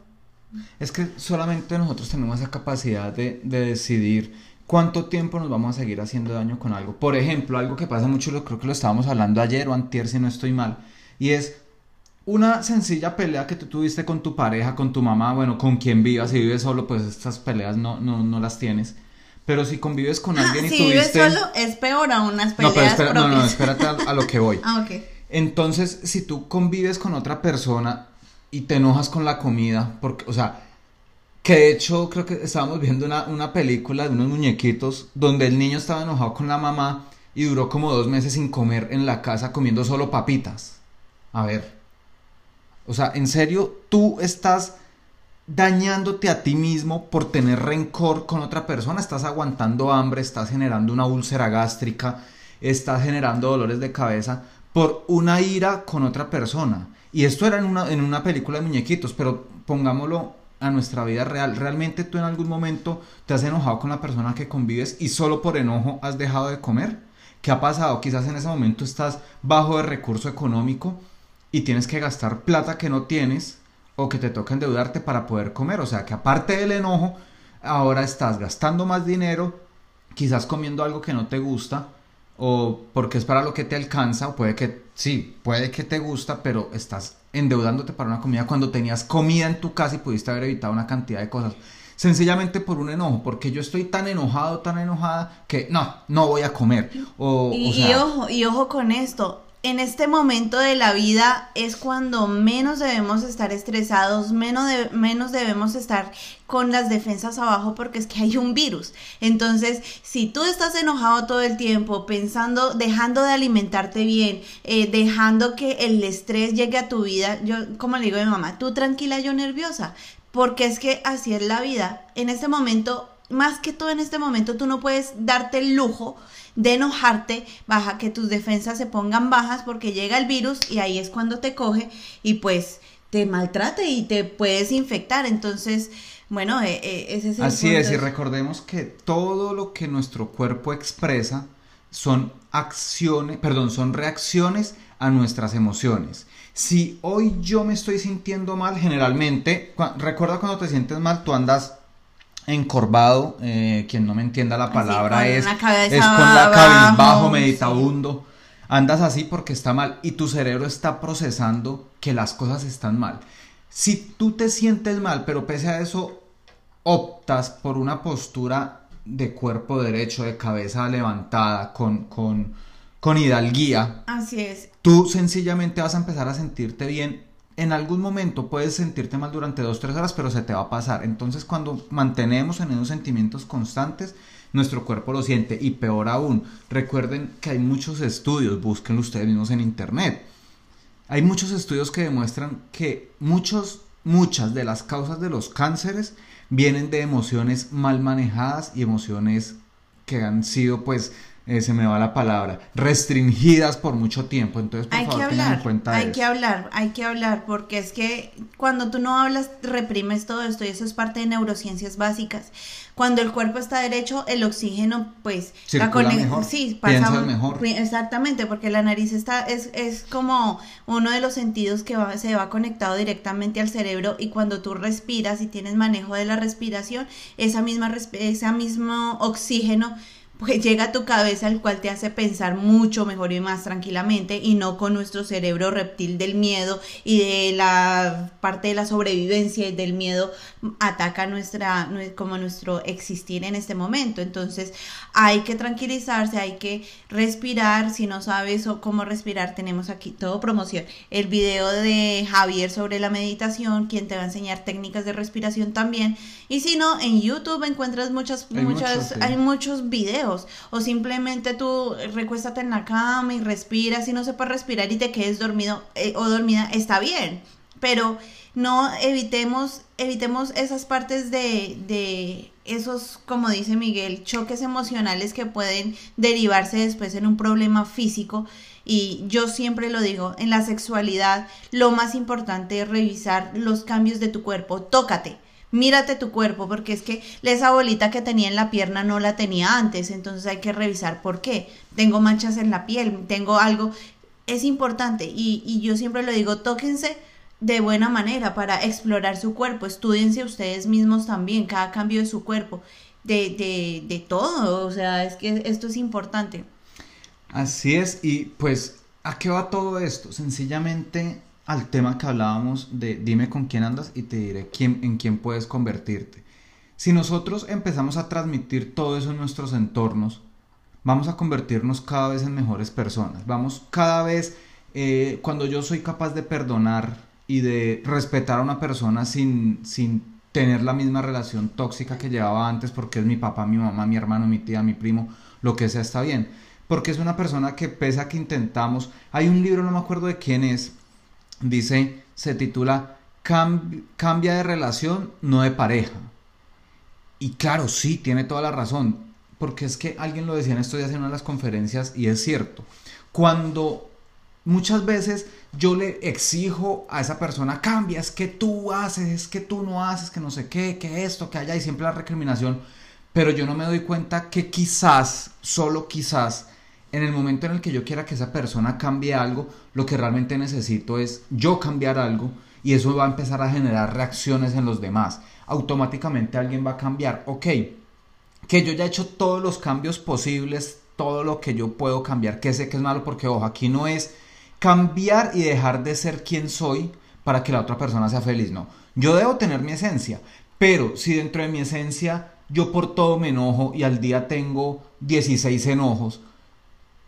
Es que solamente nosotros tenemos esa capacidad de, de decidir cuánto tiempo nos vamos a seguir haciendo daño con algo. Por ejemplo, algo que pasa mucho, lo creo que lo estábamos hablando ayer o antier, si no estoy mal, y es una sencilla pelea que tú tuviste con tu pareja, con tu mamá, bueno, con quien vivas, si vives solo, pues estas peleas no, no, no las tienes. Pero si convives con alguien y si tuviste... vives solo, es peor aún unas peleas no, pero espera, propias. no, no, espérate a, a, lo que voy. ah, ok. Entonces, si tú convives con otra persona y te enojas con la comida, porque, o sea, Que de hecho creo que estábamos viendo una, una película de unos muñequitos donde el niño estaba enojado con la mamá y duró como dos meses sin comer en la casa comiendo solo papitas. A ver. O sea, en serio, tú estás dañándote a ti mismo por tener rencor con otra persona, estás aguantando hambre, estás generando una úlcera gástrica, estás generando dolores de cabeza por una ira con otra persona. Y esto era en una, en una película de muñequitos, pero pongámoslo a nuestra vida real. ¿Realmente tú en algún momento te has enojado con la persona que convives y solo por enojo has dejado de comer? ¿Qué ha pasado? Quizás en ese momento estás bajo de recurso económico y tienes que gastar plata que no tienes o que te toca endeudarte para poder comer. O sea que aparte del enojo, ahora estás gastando más dinero, quizás comiendo algo que no te gusta o porque es para lo que te alcanza, o puede que sí, puede que te gusta, pero estás endeudándote para una comida cuando tenías comida en tu casa y pudiste haber evitado una cantidad de cosas. Sencillamente por un enojo, porque yo estoy tan enojado, tan enojada, que no, no voy a comer. O, y, o sea, y ojo, y ojo con esto. En este momento de la vida es cuando menos debemos estar estresados, menos, menos debemos estar con las defensas abajo porque es que hay un virus. Entonces, si tú estás enojado todo el tiempo, pensando, dejando de alimentarte bien, eh, dejando que el estrés llegue a tu vida, yo como le digo a mi mamá, tú tranquila, yo nerviosa, porque es que así es la vida. En este momento, más que todo en este momento, tú no puedes darte el lujo de enojarte, baja que tus defensas se pongan bajas porque llega el virus y ahí es cuando te coge y pues te maltrate y te puedes infectar. Entonces, bueno, eh, eh, ese es el Así es, y recordemos que todo lo que nuestro cuerpo expresa son acciones, perdón, son reacciones a nuestras emociones. Si hoy yo me estoy sintiendo mal, generalmente, recuerda cuando te sientes mal, tú andas encorvado, eh, quien no me entienda la palabra es, es con la cabizbajo, meditabundo. Andas así porque está mal y tu cerebro está procesando que las cosas están mal. Si tú te sientes mal, pero pese a eso optas por una postura de cuerpo derecho, de cabeza levantada, con, con, con hidalguía, Así es. tú sencillamente vas a empezar a sentirte bien. En algún momento puedes sentirte mal durante dos, tres horas, pero se te va a pasar. Entonces cuando mantenemos en esos sentimientos constantes, nuestro cuerpo lo siente. Y peor aún, recuerden que hay muchos estudios, búsquenlo ustedes mismos en internet. Hay muchos estudios que demuestran que muchos, muchas de las causas de los cánceres vienen de emociones mal manejadas y emociones que han sido, pues, eh, se me va la palabra, restringidas por mucho tiempo. Entonces, por Hay que favor, tengan en hablar, cuenta hay eso. que hablar, hay que hablar, porque es que cuando tú no hablas, reprimes todo esto y eso es parte de neurociencias básicas. Cuando el cuerpo está derecho, el oxígeno, pues, Circula cone- mejor, sí, piensas mejor. Exactamente, porque la nariz está, es, es como uno de los sentidos que va- se va conectado directamente al cerebro y cuando tú respiras y tienes manejo de la respiración, esa misma, ese mismo oxígeno pues llega a tu cabeza el cual te hace pensar mucho mejor y más tranquilamente y no con nuestro cerebro reptil del miedo y de la parte de la sobrevivencia y del miedo ataca nuestra nue- como nuestro existir en este momento. Entonces hay que tranquilizarse hay que respirar. Si no sabes cómo respirar tenemos aquí todo promoción. El video de Javier sobre la meditación quien te va a enseñar técnicas de respiración también. Y si no en YouTube encuentras muchas Hay muchas muchos, sí. hay muchos videos o simplemente tú recuéstate en la cama y respiras y no sepas respirar y te quedes dormido eh, o dormida está bien pero no evitemos evitemos esas partes de, de esos como dice Miguel choques emocionales que pueden derivarse después en un problema físico y yo siempre lo digo en la sexualidad lo más importante es revisar los cambios de tu cuerpo tócate Mírate tu cuerpo, porque es que esa bolita que tenía en la pierna no la tenía antes, entonces hay que revisar por qué. Tengo manchas en la piel, tengo algo. Es importante y, y yo siempre lo digo, tóquense de buena manera para explorar su cuerpo, estudiense ustedes mismos también, cada cambio de su cuerpo, de, de, de todo, o sea, es que esto es importante. Así es, y pues, ¿a qué va todo esto? Sencillamente al tema que hablábamos de dime con quién andas y te diré quién, en quién puedes convertirte. Si nosotros empezamos a transmitir todo eso en nuestros entornos, vamos a convertirnos cada vez en mejores personas. Vamos cada vez, eh, cuando yo soy capaz de perdonar y de respetar a una persona sin, sin tener la misma relación tóxica que llevaba antes porque es mi papá, mi mamá, mi hermano, mi tía, mi primo, lo que sea está bien. Porque es una persona que pese a que intentamos, hay un libro, no me acuerdo de quién es, dice, se titula Cambia de relación, no de pareja. Y claro, sí, tiene toda la razón, porque es que alguien lo decía en estos días en una de las conferencias y es cierto. Cuando muchas veces yo le exijo a esa persona, cambia, es que tú haces, es que tú no haces, que no sé qué, que esto, que haya, y siempre la recriminación, pero yo no me doy cuenta que quizás, solo quizás, en el momento en el que yo quiera que esa persona cambie algo, lo que realmente necesito es yo cambiar algo y eso va a empezar a generar reacciones en los demás. Automáticamente alguien va a cambiar. Ok, que yo ya he hecho todos los cambios posibles, todo lo que yo puedo cambiar, que sé que es malo porque, ojo, aquí no es cambiar y dejar de ser quien soy para que la otra persona sea feliz, no. Yo debo tener mi esencia, pero si dentro de mi esencia yo por todo me enojo y al día tengo 16 enojos,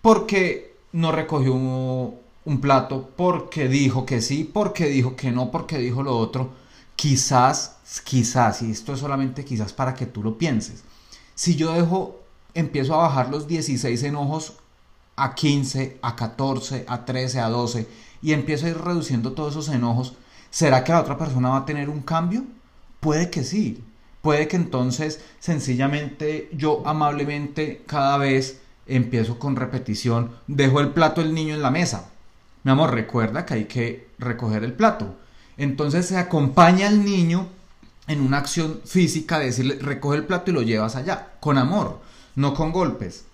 porque no recogió un, plato, porque dijo que sí, porque dijo que no, porque dijo lo otro, quizás, quizás, y esto es solamente quizás para que tú lo pienses, si yo dejo, empiezo a bajar los 16 enojos a 15, a 14, a 13, a 12 y empiezo a ir reduciendo todos esos enojos, ¿será que la otra persona va a tener un cambio? Puede que sí. Puede que entonces sencillamente yo amablemente cada vez empiezo con repetición, dejo el plato del niño en la mesa. Mi amor, recuerda que hay que recoger el plato. Entonces se acompaña al niño en una acción física, de decirle, recoge el plato y lo llevas allá, con amor, no con golpes.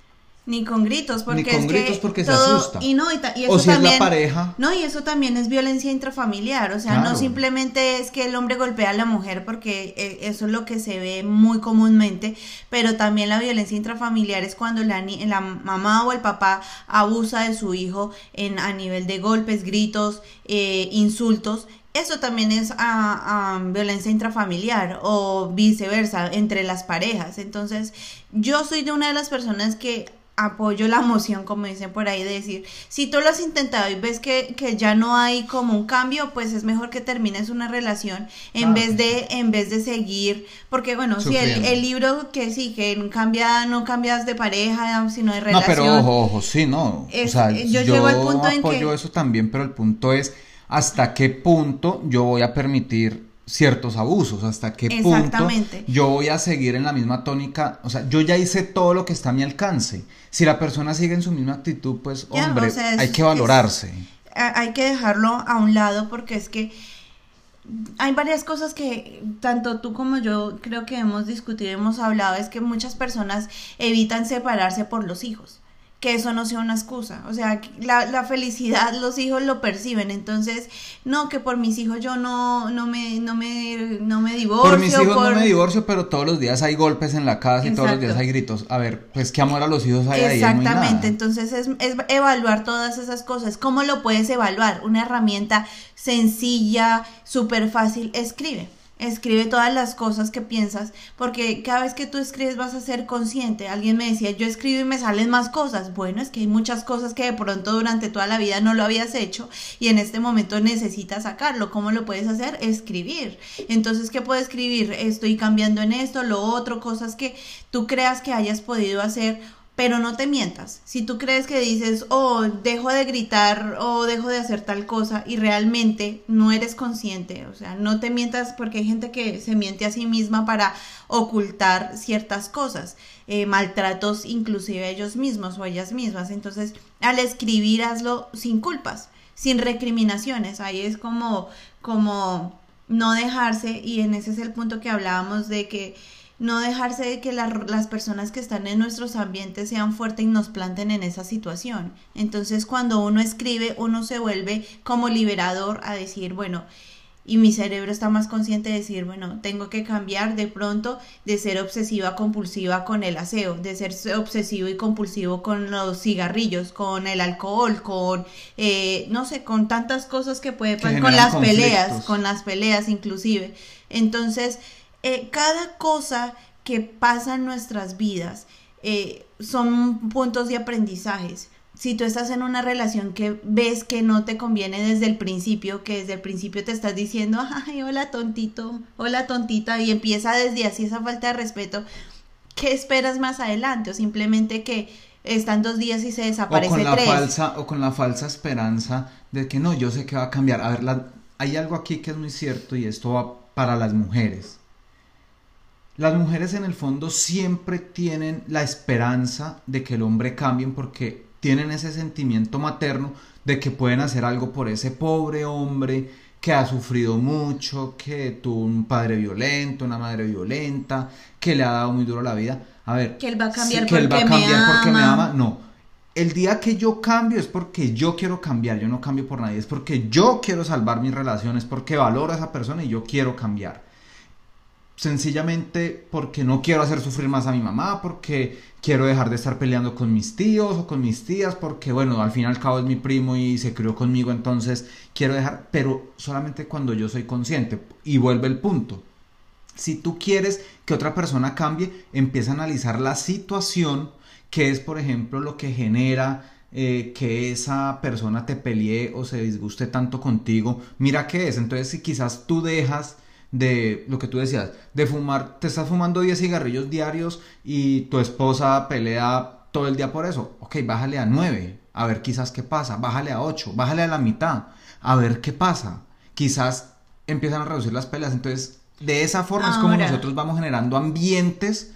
Ni con gritos, porque Ni con es gritos que porque se asusta. Y no, y, y O eso si es la también, pareja. No, y eso también es violencia intrafamiliar, o sea, no simplemente es que el hombre golpea a la mujer, porque eh, eso es lo que se ve muy comúnmente, pero también la violencia intrafamiliar es cuando la, ni- la mamá o el papá abusa de su hijo en, a nivel de golpes, gritos, eh, insultos. Eso también es ah, violencia intrafamiliar o viceversa entre las parejas. Entonces, yo soy de una de las personas que apoyo la moción, como dicen por ahí, de decir, si tú lo has intentado y ves que, que ya no hay como un cambio, pues es mejor que termines una relación en Claro. vez de, en vez de seguir, porque bueno, si el, el libro que sí, que cambia, no cambias de pareja, sino de No, relación. pero ojo, ojo, sí, no. Es- o sea, yo yo, llego al punto en apoyo que- eso también, pero el punto es hasta qué punto yo voy a permitir ciertos abusos, hasta qué punto yo voy a seguir en la misma tónica, o sea, yo ya hice todo lo que está a mi alcance. Si la persona sigue en su misma actitud, pues Ya, hombre, o sea, es- hay que valorarse. hay que dejarlo a un lado porque es que hay varias cosas que tanto tú como yo creo que hemos discutido, hemos hablado, es que muchas personas evitan separarse por los hijos. Que eso no sea una excusa. O sea, la, la felicidad los hijos lo perciben. Entonces, no, que por mis hijos yo no, no, me, no, me, no me divorcio. Por mis hijos por- no me divorcio, pero todos los días hay golpes en la casa y todos los días hay gritos. A ver, pues qué amor a los hijos hay ahí. ahí. Exactamente, entonces es, es evaluar todas esas cosas. ¿Cómo lo puedes evaluar? Una herramienta sencilla, súper fácil, escribe. Escribe todas las cosas que piensas, porque cada vez que tú escribes vas a ser consciente. Alguien me decía, yo escribo y me salen más cosas. Bueno, es que hay muchas cosas que de pronto durante toda la vida no lo habías hecho y en este momento necesitas sacarlo. ¿Cómo lo puedes hacer? Escribir. Entonces, ¿qué puedo escribir? Estoy cambiando en esto, lo otro, cosas que tú creas que hayas podido hacer pero no te mientas. Si tú crees que dices, oh, dejo de gritar o dejo de hacer tal cosa y realmente no eres consciente, o sea, no te mientas porque hay gente que se miente a sí misma para ocultar ciertas cosas, eh, maltratos inclusive a ellos mismos o a ellas mismas. Entonces, al escribir, hazlo sin culpas, sin recriminaciones. Ahí es como, como no dejarse y en ese es el punto que hablábamos de que no dejarse de que la- las personas que están en nuestros ambientes sean fuertes y nos planten en esa situación. Entonces cuando uno escribe, uno se vuelve como liberador a decir, bueno, y mi cerebro está más consciente de decir, bueno, tengo que cambiar de pronto de ser obsesiva compulsiva con el aseo, de ser obsesivo y compulsivo con los cigarrillos, con el alcohol, con, eh, no sé, con tantas cosas que puede pasar, con las peleas, con las peleas inclusive. Entonces, eh, cada cosa que pasa en nuestras vidas eh, son puntos de aprendizajes. si tú estás en una relación que ves que no te conviene desde el principio, que desde el principio te estás diciendo, ay, hola tontito, hola tontita, y empieza desde así esa falta de respeto, ¿qué esperas más adelante? O simplemente que están dos días y se desaparece o con la tres. falsa o con la falsa esperanza de que no yo sé que va a cambiar a ver la- hay algo aquí que es muy cierto y esto va para las mujeres las mujeres en el fondo siempre tienen la esperanza de que el hombre cambie porque tienen ese sentimiento materno de que pueden hacer algo por ese pobre hombre que ha sufrido mucho, que tuvo un padre violento, una madre violenta, que le ha dado muy duro la vida. A ver, Que él va a cambiar que él va a porque me cambiar porque me ama. ama. No, el día que yo cambio es porque yo quiero cambiar, yo no cambio por nadie, es porque yo quiero salvar mis relaciones, porque valoro a esa persona y yo quiero cambiar sencillamente porque no quiero hacer sufrir más a mi mamá, porque quiero dejar de estar peleando con mis tíos o con mis tías, porque bueno, al fin y al cabo es mi primo y se crió conmigo, entonces quiero dejar, pero solamente cuando yo soy consciente. Y vuelve el punto. Si tú quieres que otra persona cambie, empieza a analizar la situación, que es, por ejemplo, lo que genera eh, que esa persona te pelee o se disguste tanto contigo. Mira qué es. Entonces, si quizás tú dejas de lo que tú decías, de fumar, te estás fumando 10 cigarrillos diarios y tu esposa pelea todo el día por eso. Ok, bájale a 9, a ver quizás qué pasa. Bájale a 8, bájale a la mitad, a ver qué pasa. Quizás empiezan a reducir las peleas. Entonces, de esa forma es como nosotros vamos generando ambientes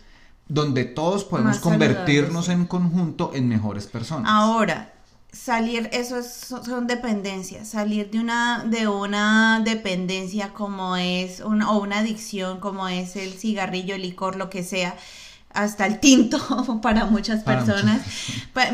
donde todos podemos convertirnos en conjunto en mejores personas. Ahora, salir, eso es- son dependencias, salir de una, de una dependencia como es, una, o una adicción como es el cigarrillo, el licor, lo que sea, hasta el tinto para muchas Para personas,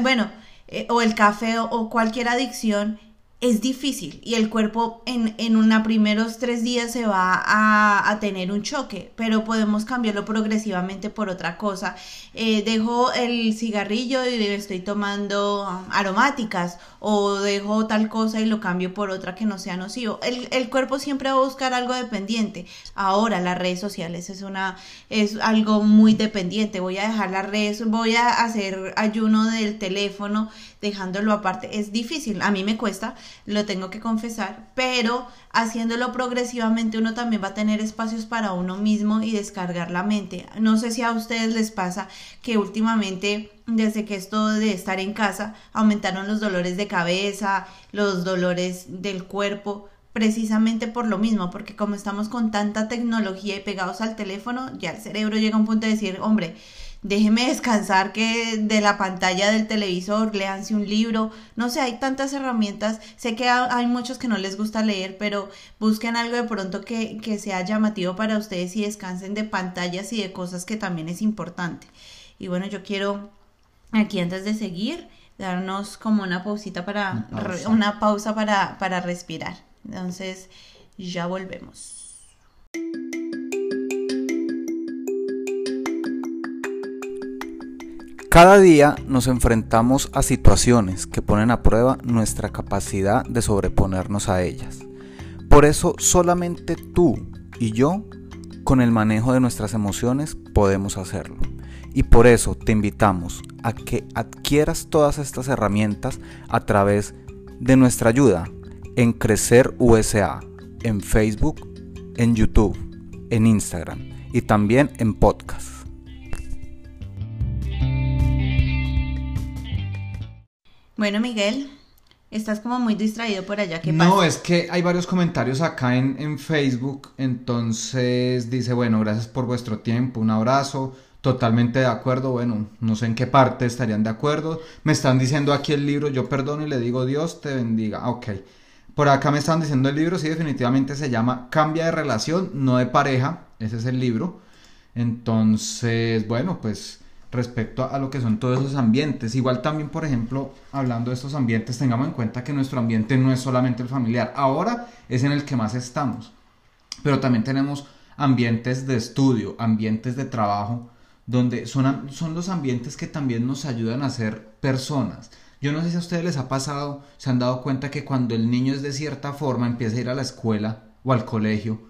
bueno, eh, o el café o, o cualquier adicción, es difícil y el cuerpo en, en unos primeros tres días se va a, a tener un choque, pero podemos cambiarlo progresivamente por otra cosa. Eh, dejo el cigarrillo y estoy tomando aromáticas o dejo tal cosa y lo cambio por otra que no sea nocivo. El, el cuerpo siempre va a buscar algo dependiente. Ahora las redes sociales es una es algo muy dependiente. Voy a dejar las redes, voy a hacer ayuno del teléfono dejándolo aparte. Es difícil, a mí me cuesta, lo tengo que confesar, pero haciéndolo progresivamente uno también va a tener espacios para uno mismo y descargar la mente. No sé si a ustedes les pasa que últimamente, desde que esto de estar en casa, aumentaron los dolores de cabeza, los dolores del cuerpo, precisamente por lo mismo, porque como estamos con tanta tecnología y pegados al teléfono, ya el cerebro llega a un punto de decir, hombre, déjeme descansar que de la pantalla del televisor, léanse un libro, no sé, hay tantas herramientas, sé que ha- hay muchos que no les gusta leer, pero busquen algo de pronto que, que sea llamativo para ustedes y descansen de pantallas y de cosas que también es importante. Y bueno, yo quiero aquí antes de seguir darnos como una pausita para Una pausa. re- una pausa para, para respirar. Entonces, ya volvemos. Cada día nos enfrentamos a situaciones que ponen a prueba nuestra capacidad de sobreponernos a ellas. Por eso solamente tú y yo, con el manejo de nuestras emociones, podemos hacerlo. Y por eso te invitamos a que adquieras todas estas herramientas a través de nuestra ayuda en Crecer USA, en Facebook, en YouTube, en Instagram y también en podcast. Bueno, Miguel, estás como muy distraído por allá. ¿Qué no, pasa? es que hay varios comentarios acá en, en Facebook, entonces dice, bueno, gracias por vuestro tiempo, un abrazo, totalmente de acuerdo, bueno, no sé en qué parte estarían de acuerdo, me están diciendo aquí el libro, yo perdono y le digo Dios te bendiga, ok, por acá me están diciendo el libro, sí, definitivamente se llama Cambia de relación, no de pareja, ese es el libro, entonces, bueno, pues respecto a lo que son todos esos ambientes. Igual también, por ejemplo, hablando de estos ambientes, tengamos en cuenta que nuestro ambiente no es solamente el familiar. Ahora es en el que más estamos. Pero también tenemos ambientes de estudio, ambientes de trabajo, donde son, son los ambientes que también nos ayudan a ser personas. Yo no sé si a ustedes les ha pasado, se han dado cuenta que cuando el niño es de cierta forma, empieza a ir a la escuela o al colegio,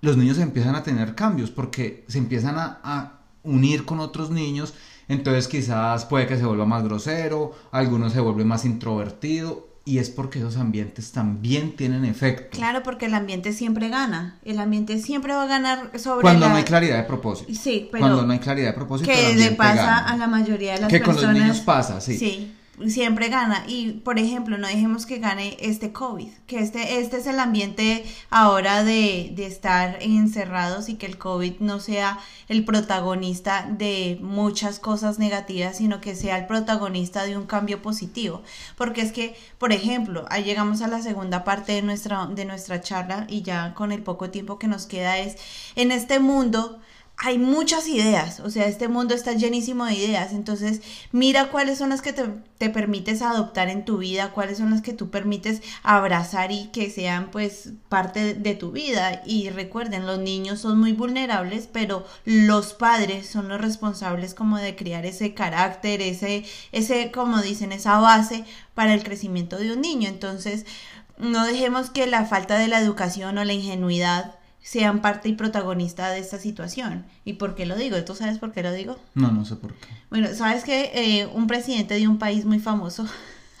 los niños empiezan a tener cambios porque se empiezan a, a unir con otros niños, entonces quizás puede que se vuelva más grosero, algunos se vuelve más introvertido y es porque esos ambientes también tienen efecto. Claro, porque el ambiente siempre gana. El ambiente siempre va a ganar sobre Cuando la- no hay claridad de propósito. Sí, pero Cuando no hay claridad de propósito. el que le pasa gana. a la mayoría de las Que con los personas. niños pasa, sí. Sí, siempre gana. Y por ejemplo, no dejemos que gane este COVID, que este, este es el ambiente ahora de, de estar encerrados y que el COVID no sea el protagonista de muchas cosas negativas, sino que sea el protagonista de un cambio positivo. Porque es que, por ejemplo, ahí llegamos a la segunda parte de nuestra, de nuestra charla y ya con el poco tiempo que nos queda es, en este mundo hay muchas ideas, o sea, este mundo está llenísimo de ideas, entonces mira cuáles son las que te, te permites adoptar en tu vida, cuáles son las que tú permites abrazar y que sean pues parte de, tu vida. Y recuerden, los niños son muy vulnerables, pero los padres son los responsables como de crear ese carácter, ese, ese, como dicen, esa base para el crecimiento de un niño. Entonces, no dejemos que la falta de la educación o la ingenuidad sean parte y protagonista de esta situación. ¿Y por qué lo digo? ¿Tú sabes por qué lo digo? No, no sé por qué. Bueno, sabes que eh, un presidente de un país muy famoso,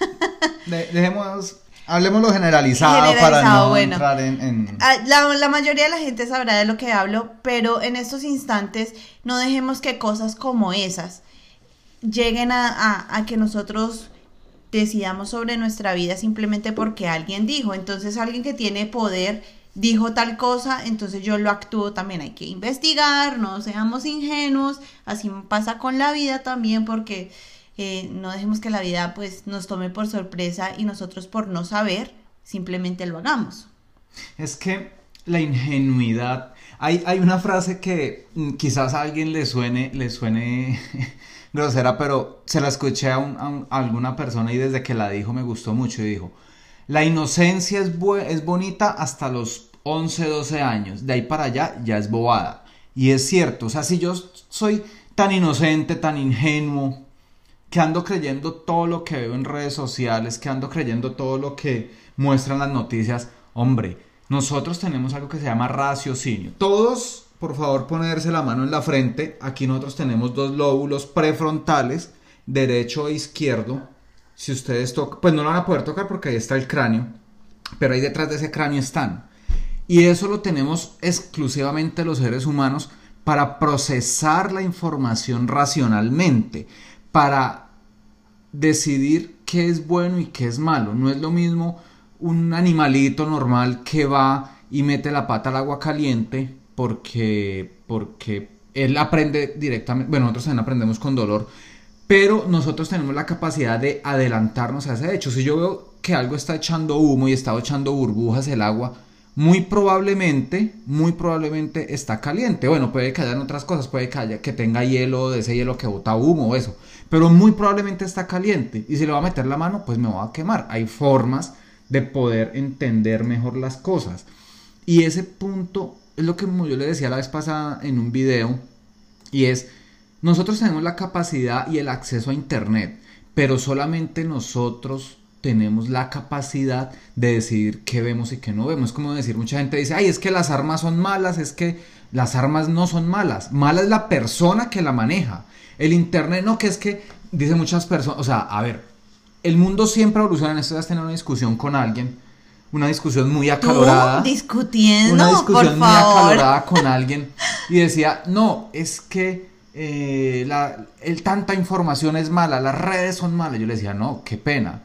De- dejemos, hablemoslo generalizado, para no bueno. entrar en... en- Ah, la, la mayoría de la gente sabrá de lo que hablo, pero en estos instantes no dejemos que cosas como esas lleguen a, a- a que nosotros decidamos sobre nuestra vida simplemente porque alguien dijo. Entonces alguien que tiene poder dijo tal cosa, entonces yo lo actúo también. Hay que investigar, no seamos ingenuos. Así pasa con la vida también porque eh, no dejemos que la vida pues nos tome por sorpresa y nosotros por no saber simplemente lo hagamos. Es que la ingenuidad. Hay, hay una frase que mm, quizás a alguien le suene, le suene grosera, pero se la escuché a, a un- a alguna persona y desde que la dijo me gustó mucho y dijo, la inocencia es, es bonita hasta los 11, 12 años, de ahí para allá ya es bobada. Y es cierto, o sea, si yo soy tan inocente, tan ingenuo, que ando creyendo todo lo que veo en redes sociales, que ando creyendo todo lo que muestran las noticias, hombre, nosotros tenemos algo que se llama raciocinio. Todos, por favor, ponerse la mano en la frente. Aquí nosotros tenemos dos lóbulos prefrontales, derecho e izquierdo. Si ustedes tocan, pues no lo van a poder tocar porque ahí está el cráneo, pero ahí detrás de ese cráneo están. Y eso lo tenemos exclusivamente los seres humanos para procesar la información racionalmente, para decidir qué es bueno y qué es malo. No es lo mismo un animalito normal que va y mete la pata al agua caliente porque, porque él aprende directamente, bueno, nosotros también aprendemos con dolor, pero nosotros tenemos la capacidad de adelantarnos a ese hecho. Si yo veo que algo está echando humo y está echando burbujas el agua, muy probablemente, muy probablemente está caliente. Bueno, puede que hayan otras cosas, puede que, haya, que tenga hielo, de ese hielo que bota humo o eso, pero muy probablemente está caliente. Y si le va a meter la mano, pues me va a quemar. Hay formas de poder entender mejor las cosas. Y ese punto es lo que yo le decía la vez pasada en un video, y es, nosotros tenemos la capacidad y el acceso a Internet, pero solamente nosotros tenemos la capacidad de decidir qué vemos y qué no vemos. Es como decir, mucha gente dice, ay, es que las armas son malas, es que las armas no son malas. Mala es la persona que la maneja. El Internet no, que es que, dice muchas personas, o sea, a ver, el mundo siempre evoluciona. En esto has tenido una discusión con alguien, una discusión muy acalorada. Tú discutiendo, una discusión por muy acalorada con alguien y decía, no, es que eh, la, el, tanta información es mala, las redes son malas. Yo le decía, no, qué pena.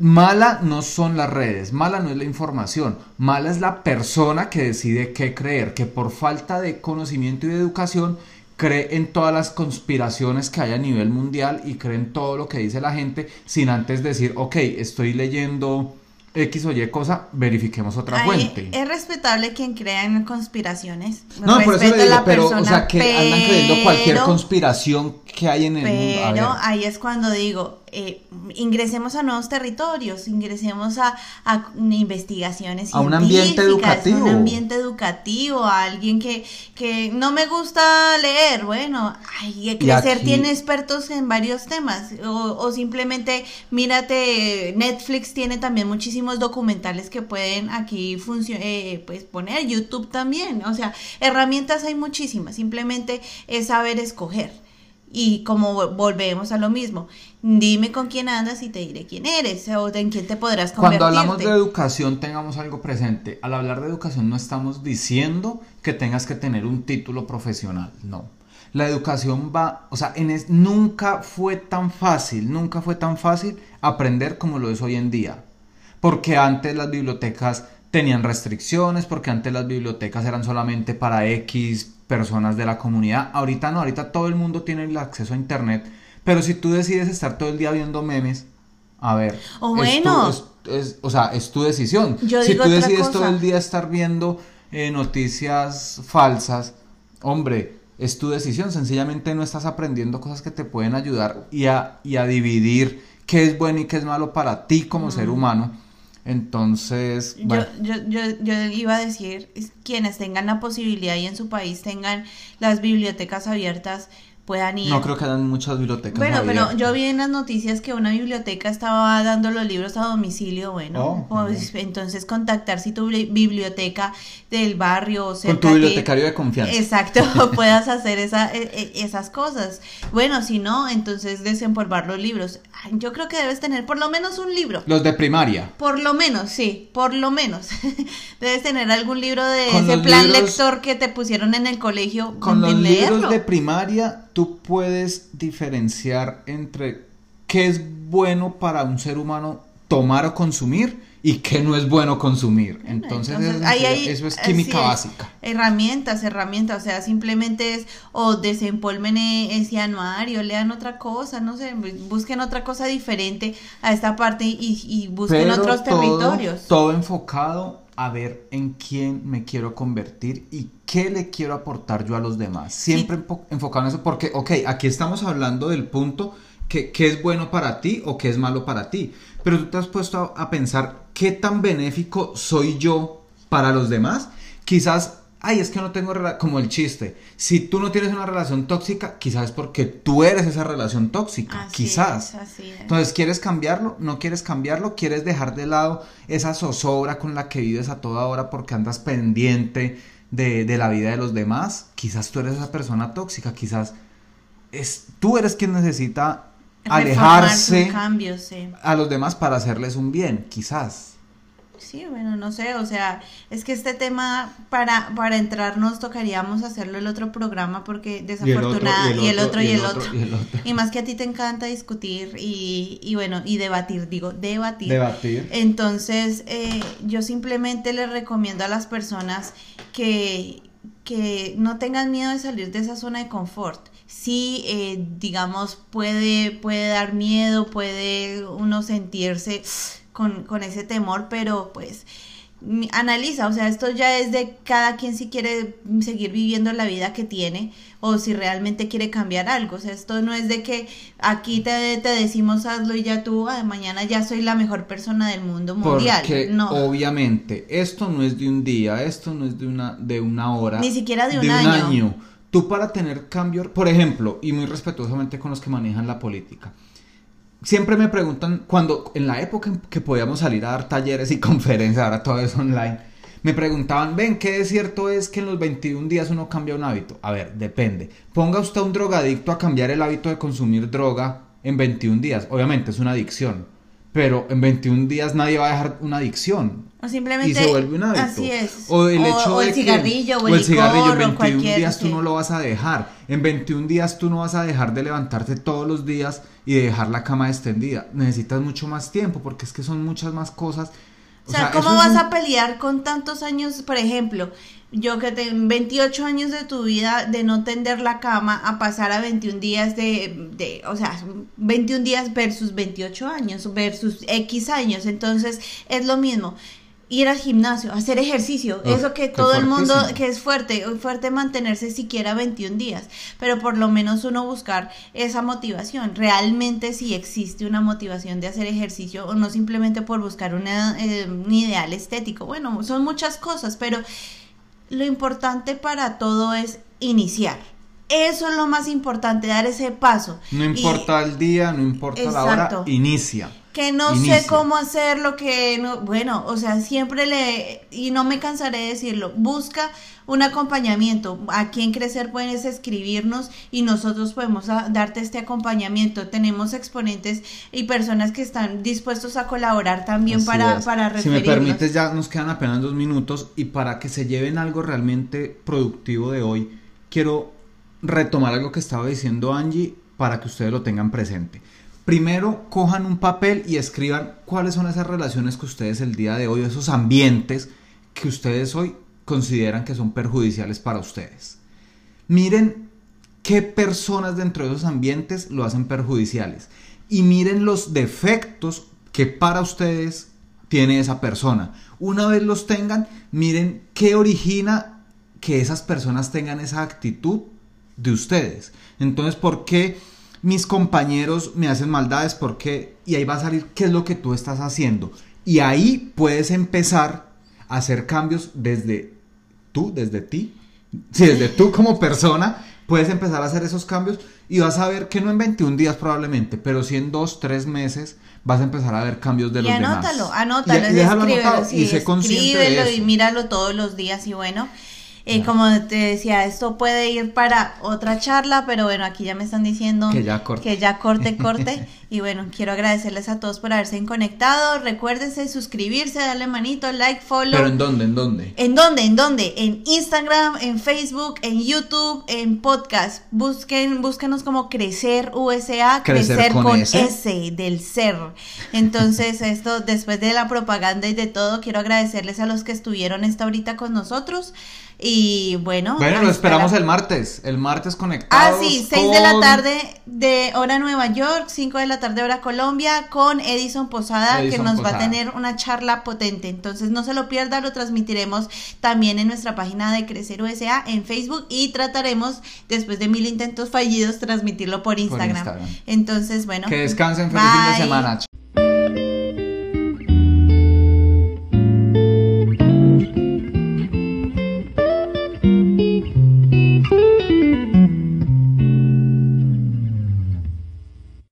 Mala no son las redes, mala no es la información, mala es la persona que decide qué creer, que por falta de conocimiento y de educación cree en todas las conspiraciones que hay a nivel mundial y cree en todo lo que dice la gente sin antes decir, ok, estoy leyendo X o Y cosa, verifiquemos otra Ay, fuente. es respetable quien crea en conspiraciones. No, por eso le digo, la pero, o sea, que andan creyendo cualquier conspiración que hay en el mundo. Pero ahí es cuando digo, eh, ingresemos a nuevos territorios, ingresemos a, a investigaciones A un ambiente educativo. A un ambiente educativo, a alguien que, que no me gusta leer, bueno, ay, crecer aquí- tiene expertos en varios temas, o, o simplemente mírate, Netflix tiene también muchísimos documentales que pueden aquí eh, pues poner, YouTube también, o sea, herramientas hay muchísimas, simplemente es saber escoger. Y como vo- volvemos a lo mismo, dime con quién andas y te diré quién eres o en quién te podrás convertir. Cuando hablamos de educación, tengamos algo presente. Al hablar de educación no estamos diciendo que tengas que tener un título profesional, no. La educación va, o sea, en es- nunca fue tan fácil, nunca fue tan fácil aprender como lo es hoy en día. Porque antes las bibliotecas tenían restricciones, porque antes las bibliotecas eran solamente para X personas de la comunidad. Ahorita no, ahorita todo el mundo tiene el acceso a internet. Pero si tú decides estar todo el día viendo memes, a ver, O es tu- bueno. es- es- o sea, es tu decisión. Yo si digo tú decides cosa. todo el día estar viendo eh, noticias falsas, hombre, es tu decisión. Sencillamente no estás aprendiendo cosas que te pueden ayudar y a, y a dividir qué es bueno y qué es malo para ti como ser humano. Entonces, Yo, bueno, yo, yo, yo iba a decir, es quienes tengan la posibilidad y en su país tengan las bibliotecas abiertas, puedan ir. no creo que hayan muchas bibliotecas. Bueno, pero yo vi en las noticias que una biblioteca estaba dando los libros a domicilio, bueno, Oh, pues entonces contactar si tu bli- biblioteca del barrio o cerca Con tu bibliotecario de confianza. Exacto, puedas hacer esa, e- e- esas cosas. Bueno, si no, entonces desempolvar los libros. Yo creo que debes tener por lo menos un libro. Los de primaria. Por lo menos, sí, por lo menos. Debes tener algún libro de Con ese plan libros- lector que te pusieron en el colegio. Con los libros de primaria, tú puedes diferenciar entre qué es bueno para un ser humano tomar o consumir y qué no es bueno consumir. Entonces, entonces, eso, ahí hay- eso es química es. básica. Herramientas, herramientas, o sea, simplemente es o desempolven e- ese anuario, lean otra cosa, no sé, busquen otra cosa diferente a esta parte y, y busquen Pero otros todo- territorios. Todo enfocado a ver en quién me quiero convertir y qué le quiero aportar yo a los demás. Siempre enfo- enfocado en eso porque, ok, aquí estamos hablando del punto que, qué es bueno para ti o qué es malo para ti. Pero tú te has puesto a, a pensar qué tan benéfico soy yo para los demás. Quizás, ay, es que no tengo como el chiste. Si tú no tienes una relación tóxica, quizás es porque tú eres esa relación tóxica. Así quizás. es, así es. Entonces, ¿quieres cambiarlo? ¿No quieres cambiarlo? ¿Quieres dejar de lado esa zozobra con la que vives a toda hora porque andas pendiente de, de la vida de los demás? Quizás tú eres esa persona tóxica, quizás es, tú eres quien necesita alejarse un cambio, sí. a los demás para hacerles un bien, quizás. Sí, bueno, no sé, o sea, es que este tema para, para entrarnos tocaríamos hacerlo el otro programa porque desafortunada y el otro y el otro. y el otro. Y más que a ti te encanta discutir y, y bueno, y debatir, digo, debatir. Debatir. Entonces, eh, yo simplemente les recomiendo a las personas que, que no tengan miedo de salir de esa zona de confort. Sí, eh, digamos, puede, puede dar miedo, puede uno sentirse con, con ese temor, pero pues analiza, o sea, esto ya es de cada quien si quiere seguir viviendo la vida que tiene o si realmente quiere cambiar algo, o sea, esto no es de que aquí te, te decimos hazlo y ya tú, ah, mañana ya soy la mejor persona del mundo mundial, Porque no, obviamente esto no es de un día, esto no es de una, de una hora. Ni siquiera de un año. Tú para tener cambio, por ejemplo, y muy respetuosamente con los que manejan la política, siempre me preguntan, cuando en la época en que podíamos salir a dar talleres y conferencias, ahora todo es online, me preguntaban, ven, ¿qué es cierto es que en los 21 días uno cambia un hábito? A ver, depende. Ponga usted a un drogadicto a cambiar el hábito de consumir droga en 21 días. Obviamente es una adicción, pero en 21 días nadie va a dejar una adicción. o simplemente Y se vuelve un hábito. así es, O el hecho o de el que- cigarrillo, o o el, cigarrillo en licor, o 21 cualquier, días tú sí. no lo vas a dejar. En 21 días tú no vas a dejar de levantarte todos los días y de dejar la cama extendida. Necesitas mucho más tiempo porque es que son muchas más cosas. O sea, ¿cómo vas un- a pelear con tantos años? Por ejemplo, yo que tengo 28 años de tu vida de no tender la cama a pasar a 21 días de, de, o sea, 21 días versus 28 años versus X años. Entonces, es lo mismo. Ir al gimnasio, hacer ejercicio, eso que todo el mundo, que es fuerte, fuerte mantenerse siquiera 21 días, pero por lo menos uno buscar esa motivación, realmente si existe una motivación de hacer ejercicio o no simplemente por buscar una, eh, un ideal estético. Bueno, son muchas cosas, pero lo importante para todo es iniciar. Eso es lo más importante, dar ese paso. No Y- importa el día, no importa la hora, inicia. Que no Inicia. sé cómo hacerlo, que no, bueno, o sea, siempre le, y no me cansaré de decirlo, busca un acompañamiento. Aquí en Crecer puedes escribirnos y nosotros podemos darte este acompañamiento. Tenemos exponentes y personas que están dispuestos a colaborar también Así para, es. para Si me permites, ya nos quedan apenas dos minutos y para que se lleven algo realmente productivo de hoy, quiero retomar algo que estaba diciendo Angie para que ustedes lo tengan presente. Primero, cojan un papel y escriban cuáles son esas relaciones que ustedes el día de hoy, esos ambientes que ustedes hoy consideran que son perjudiciales para ustedes. Miren qué personas dentro de esos ambientes lo hacen perjudiciales. Y miren los defectos que para ustedes tiene esa persona. Una vez los tengan, miren qué origina que esas personas tengan esa actitud de ustedes. Entonces, ¿por qué mis compañeros me hacen maldades? ¿Por qué? Y ahí va a salir qué es lo que tú estás haciendo. Y ahí puedes empezar a hacer cambios desde tú, desde ti. Sí, desde tú como persona puedes empezar a hacer esos cambios y vas a ver que no en 21 días probablemente, pero sí en 2, 3 meses vas a empezar a ver cambios de y los anótalo, demás. anótalo, Y- y déjalo anotado sí, y sé consciente de y míralo todos los días y bueno, eh, como te decía, esto puede ir para otra charla, pero bueno, aquí ya me están diciendo Que ya corte. que ya corte, corte. y bueno, quiero agradecerles a todos por haberse conectado. Recuérdense suscribirse, darle manito, like, follow. Pero en dónde, en dónde? ¿En dónde? ¿En dónde? En Instagram, en Facebook, en YouTube, en podcast. Busquen, búsquenos como Crecer USA, Crecer Crecer, con con, S. S. del ser. Entonces, esto, después de la propaganda y de todo, quiero agradecerles a los que estuvieron esta ahorita con nosotros. Y bueno. Bueno, lo esperamos la- el martes. El martes Ah, conectados. sí, 6 de la tarde de hora Nueva York, 5 de la tarde hora Colombia, con Edison Posada, que nos va a tener una charla potente. Entonces no se lo pierda, lo transmitiremos también en nuestra página de Crecer USA en Facebook y trataremos, después de mil intentos fallidos, transmitirlo por Instagram. Instagram. Entonces, bueno. Que descansen, feliz fin de semana.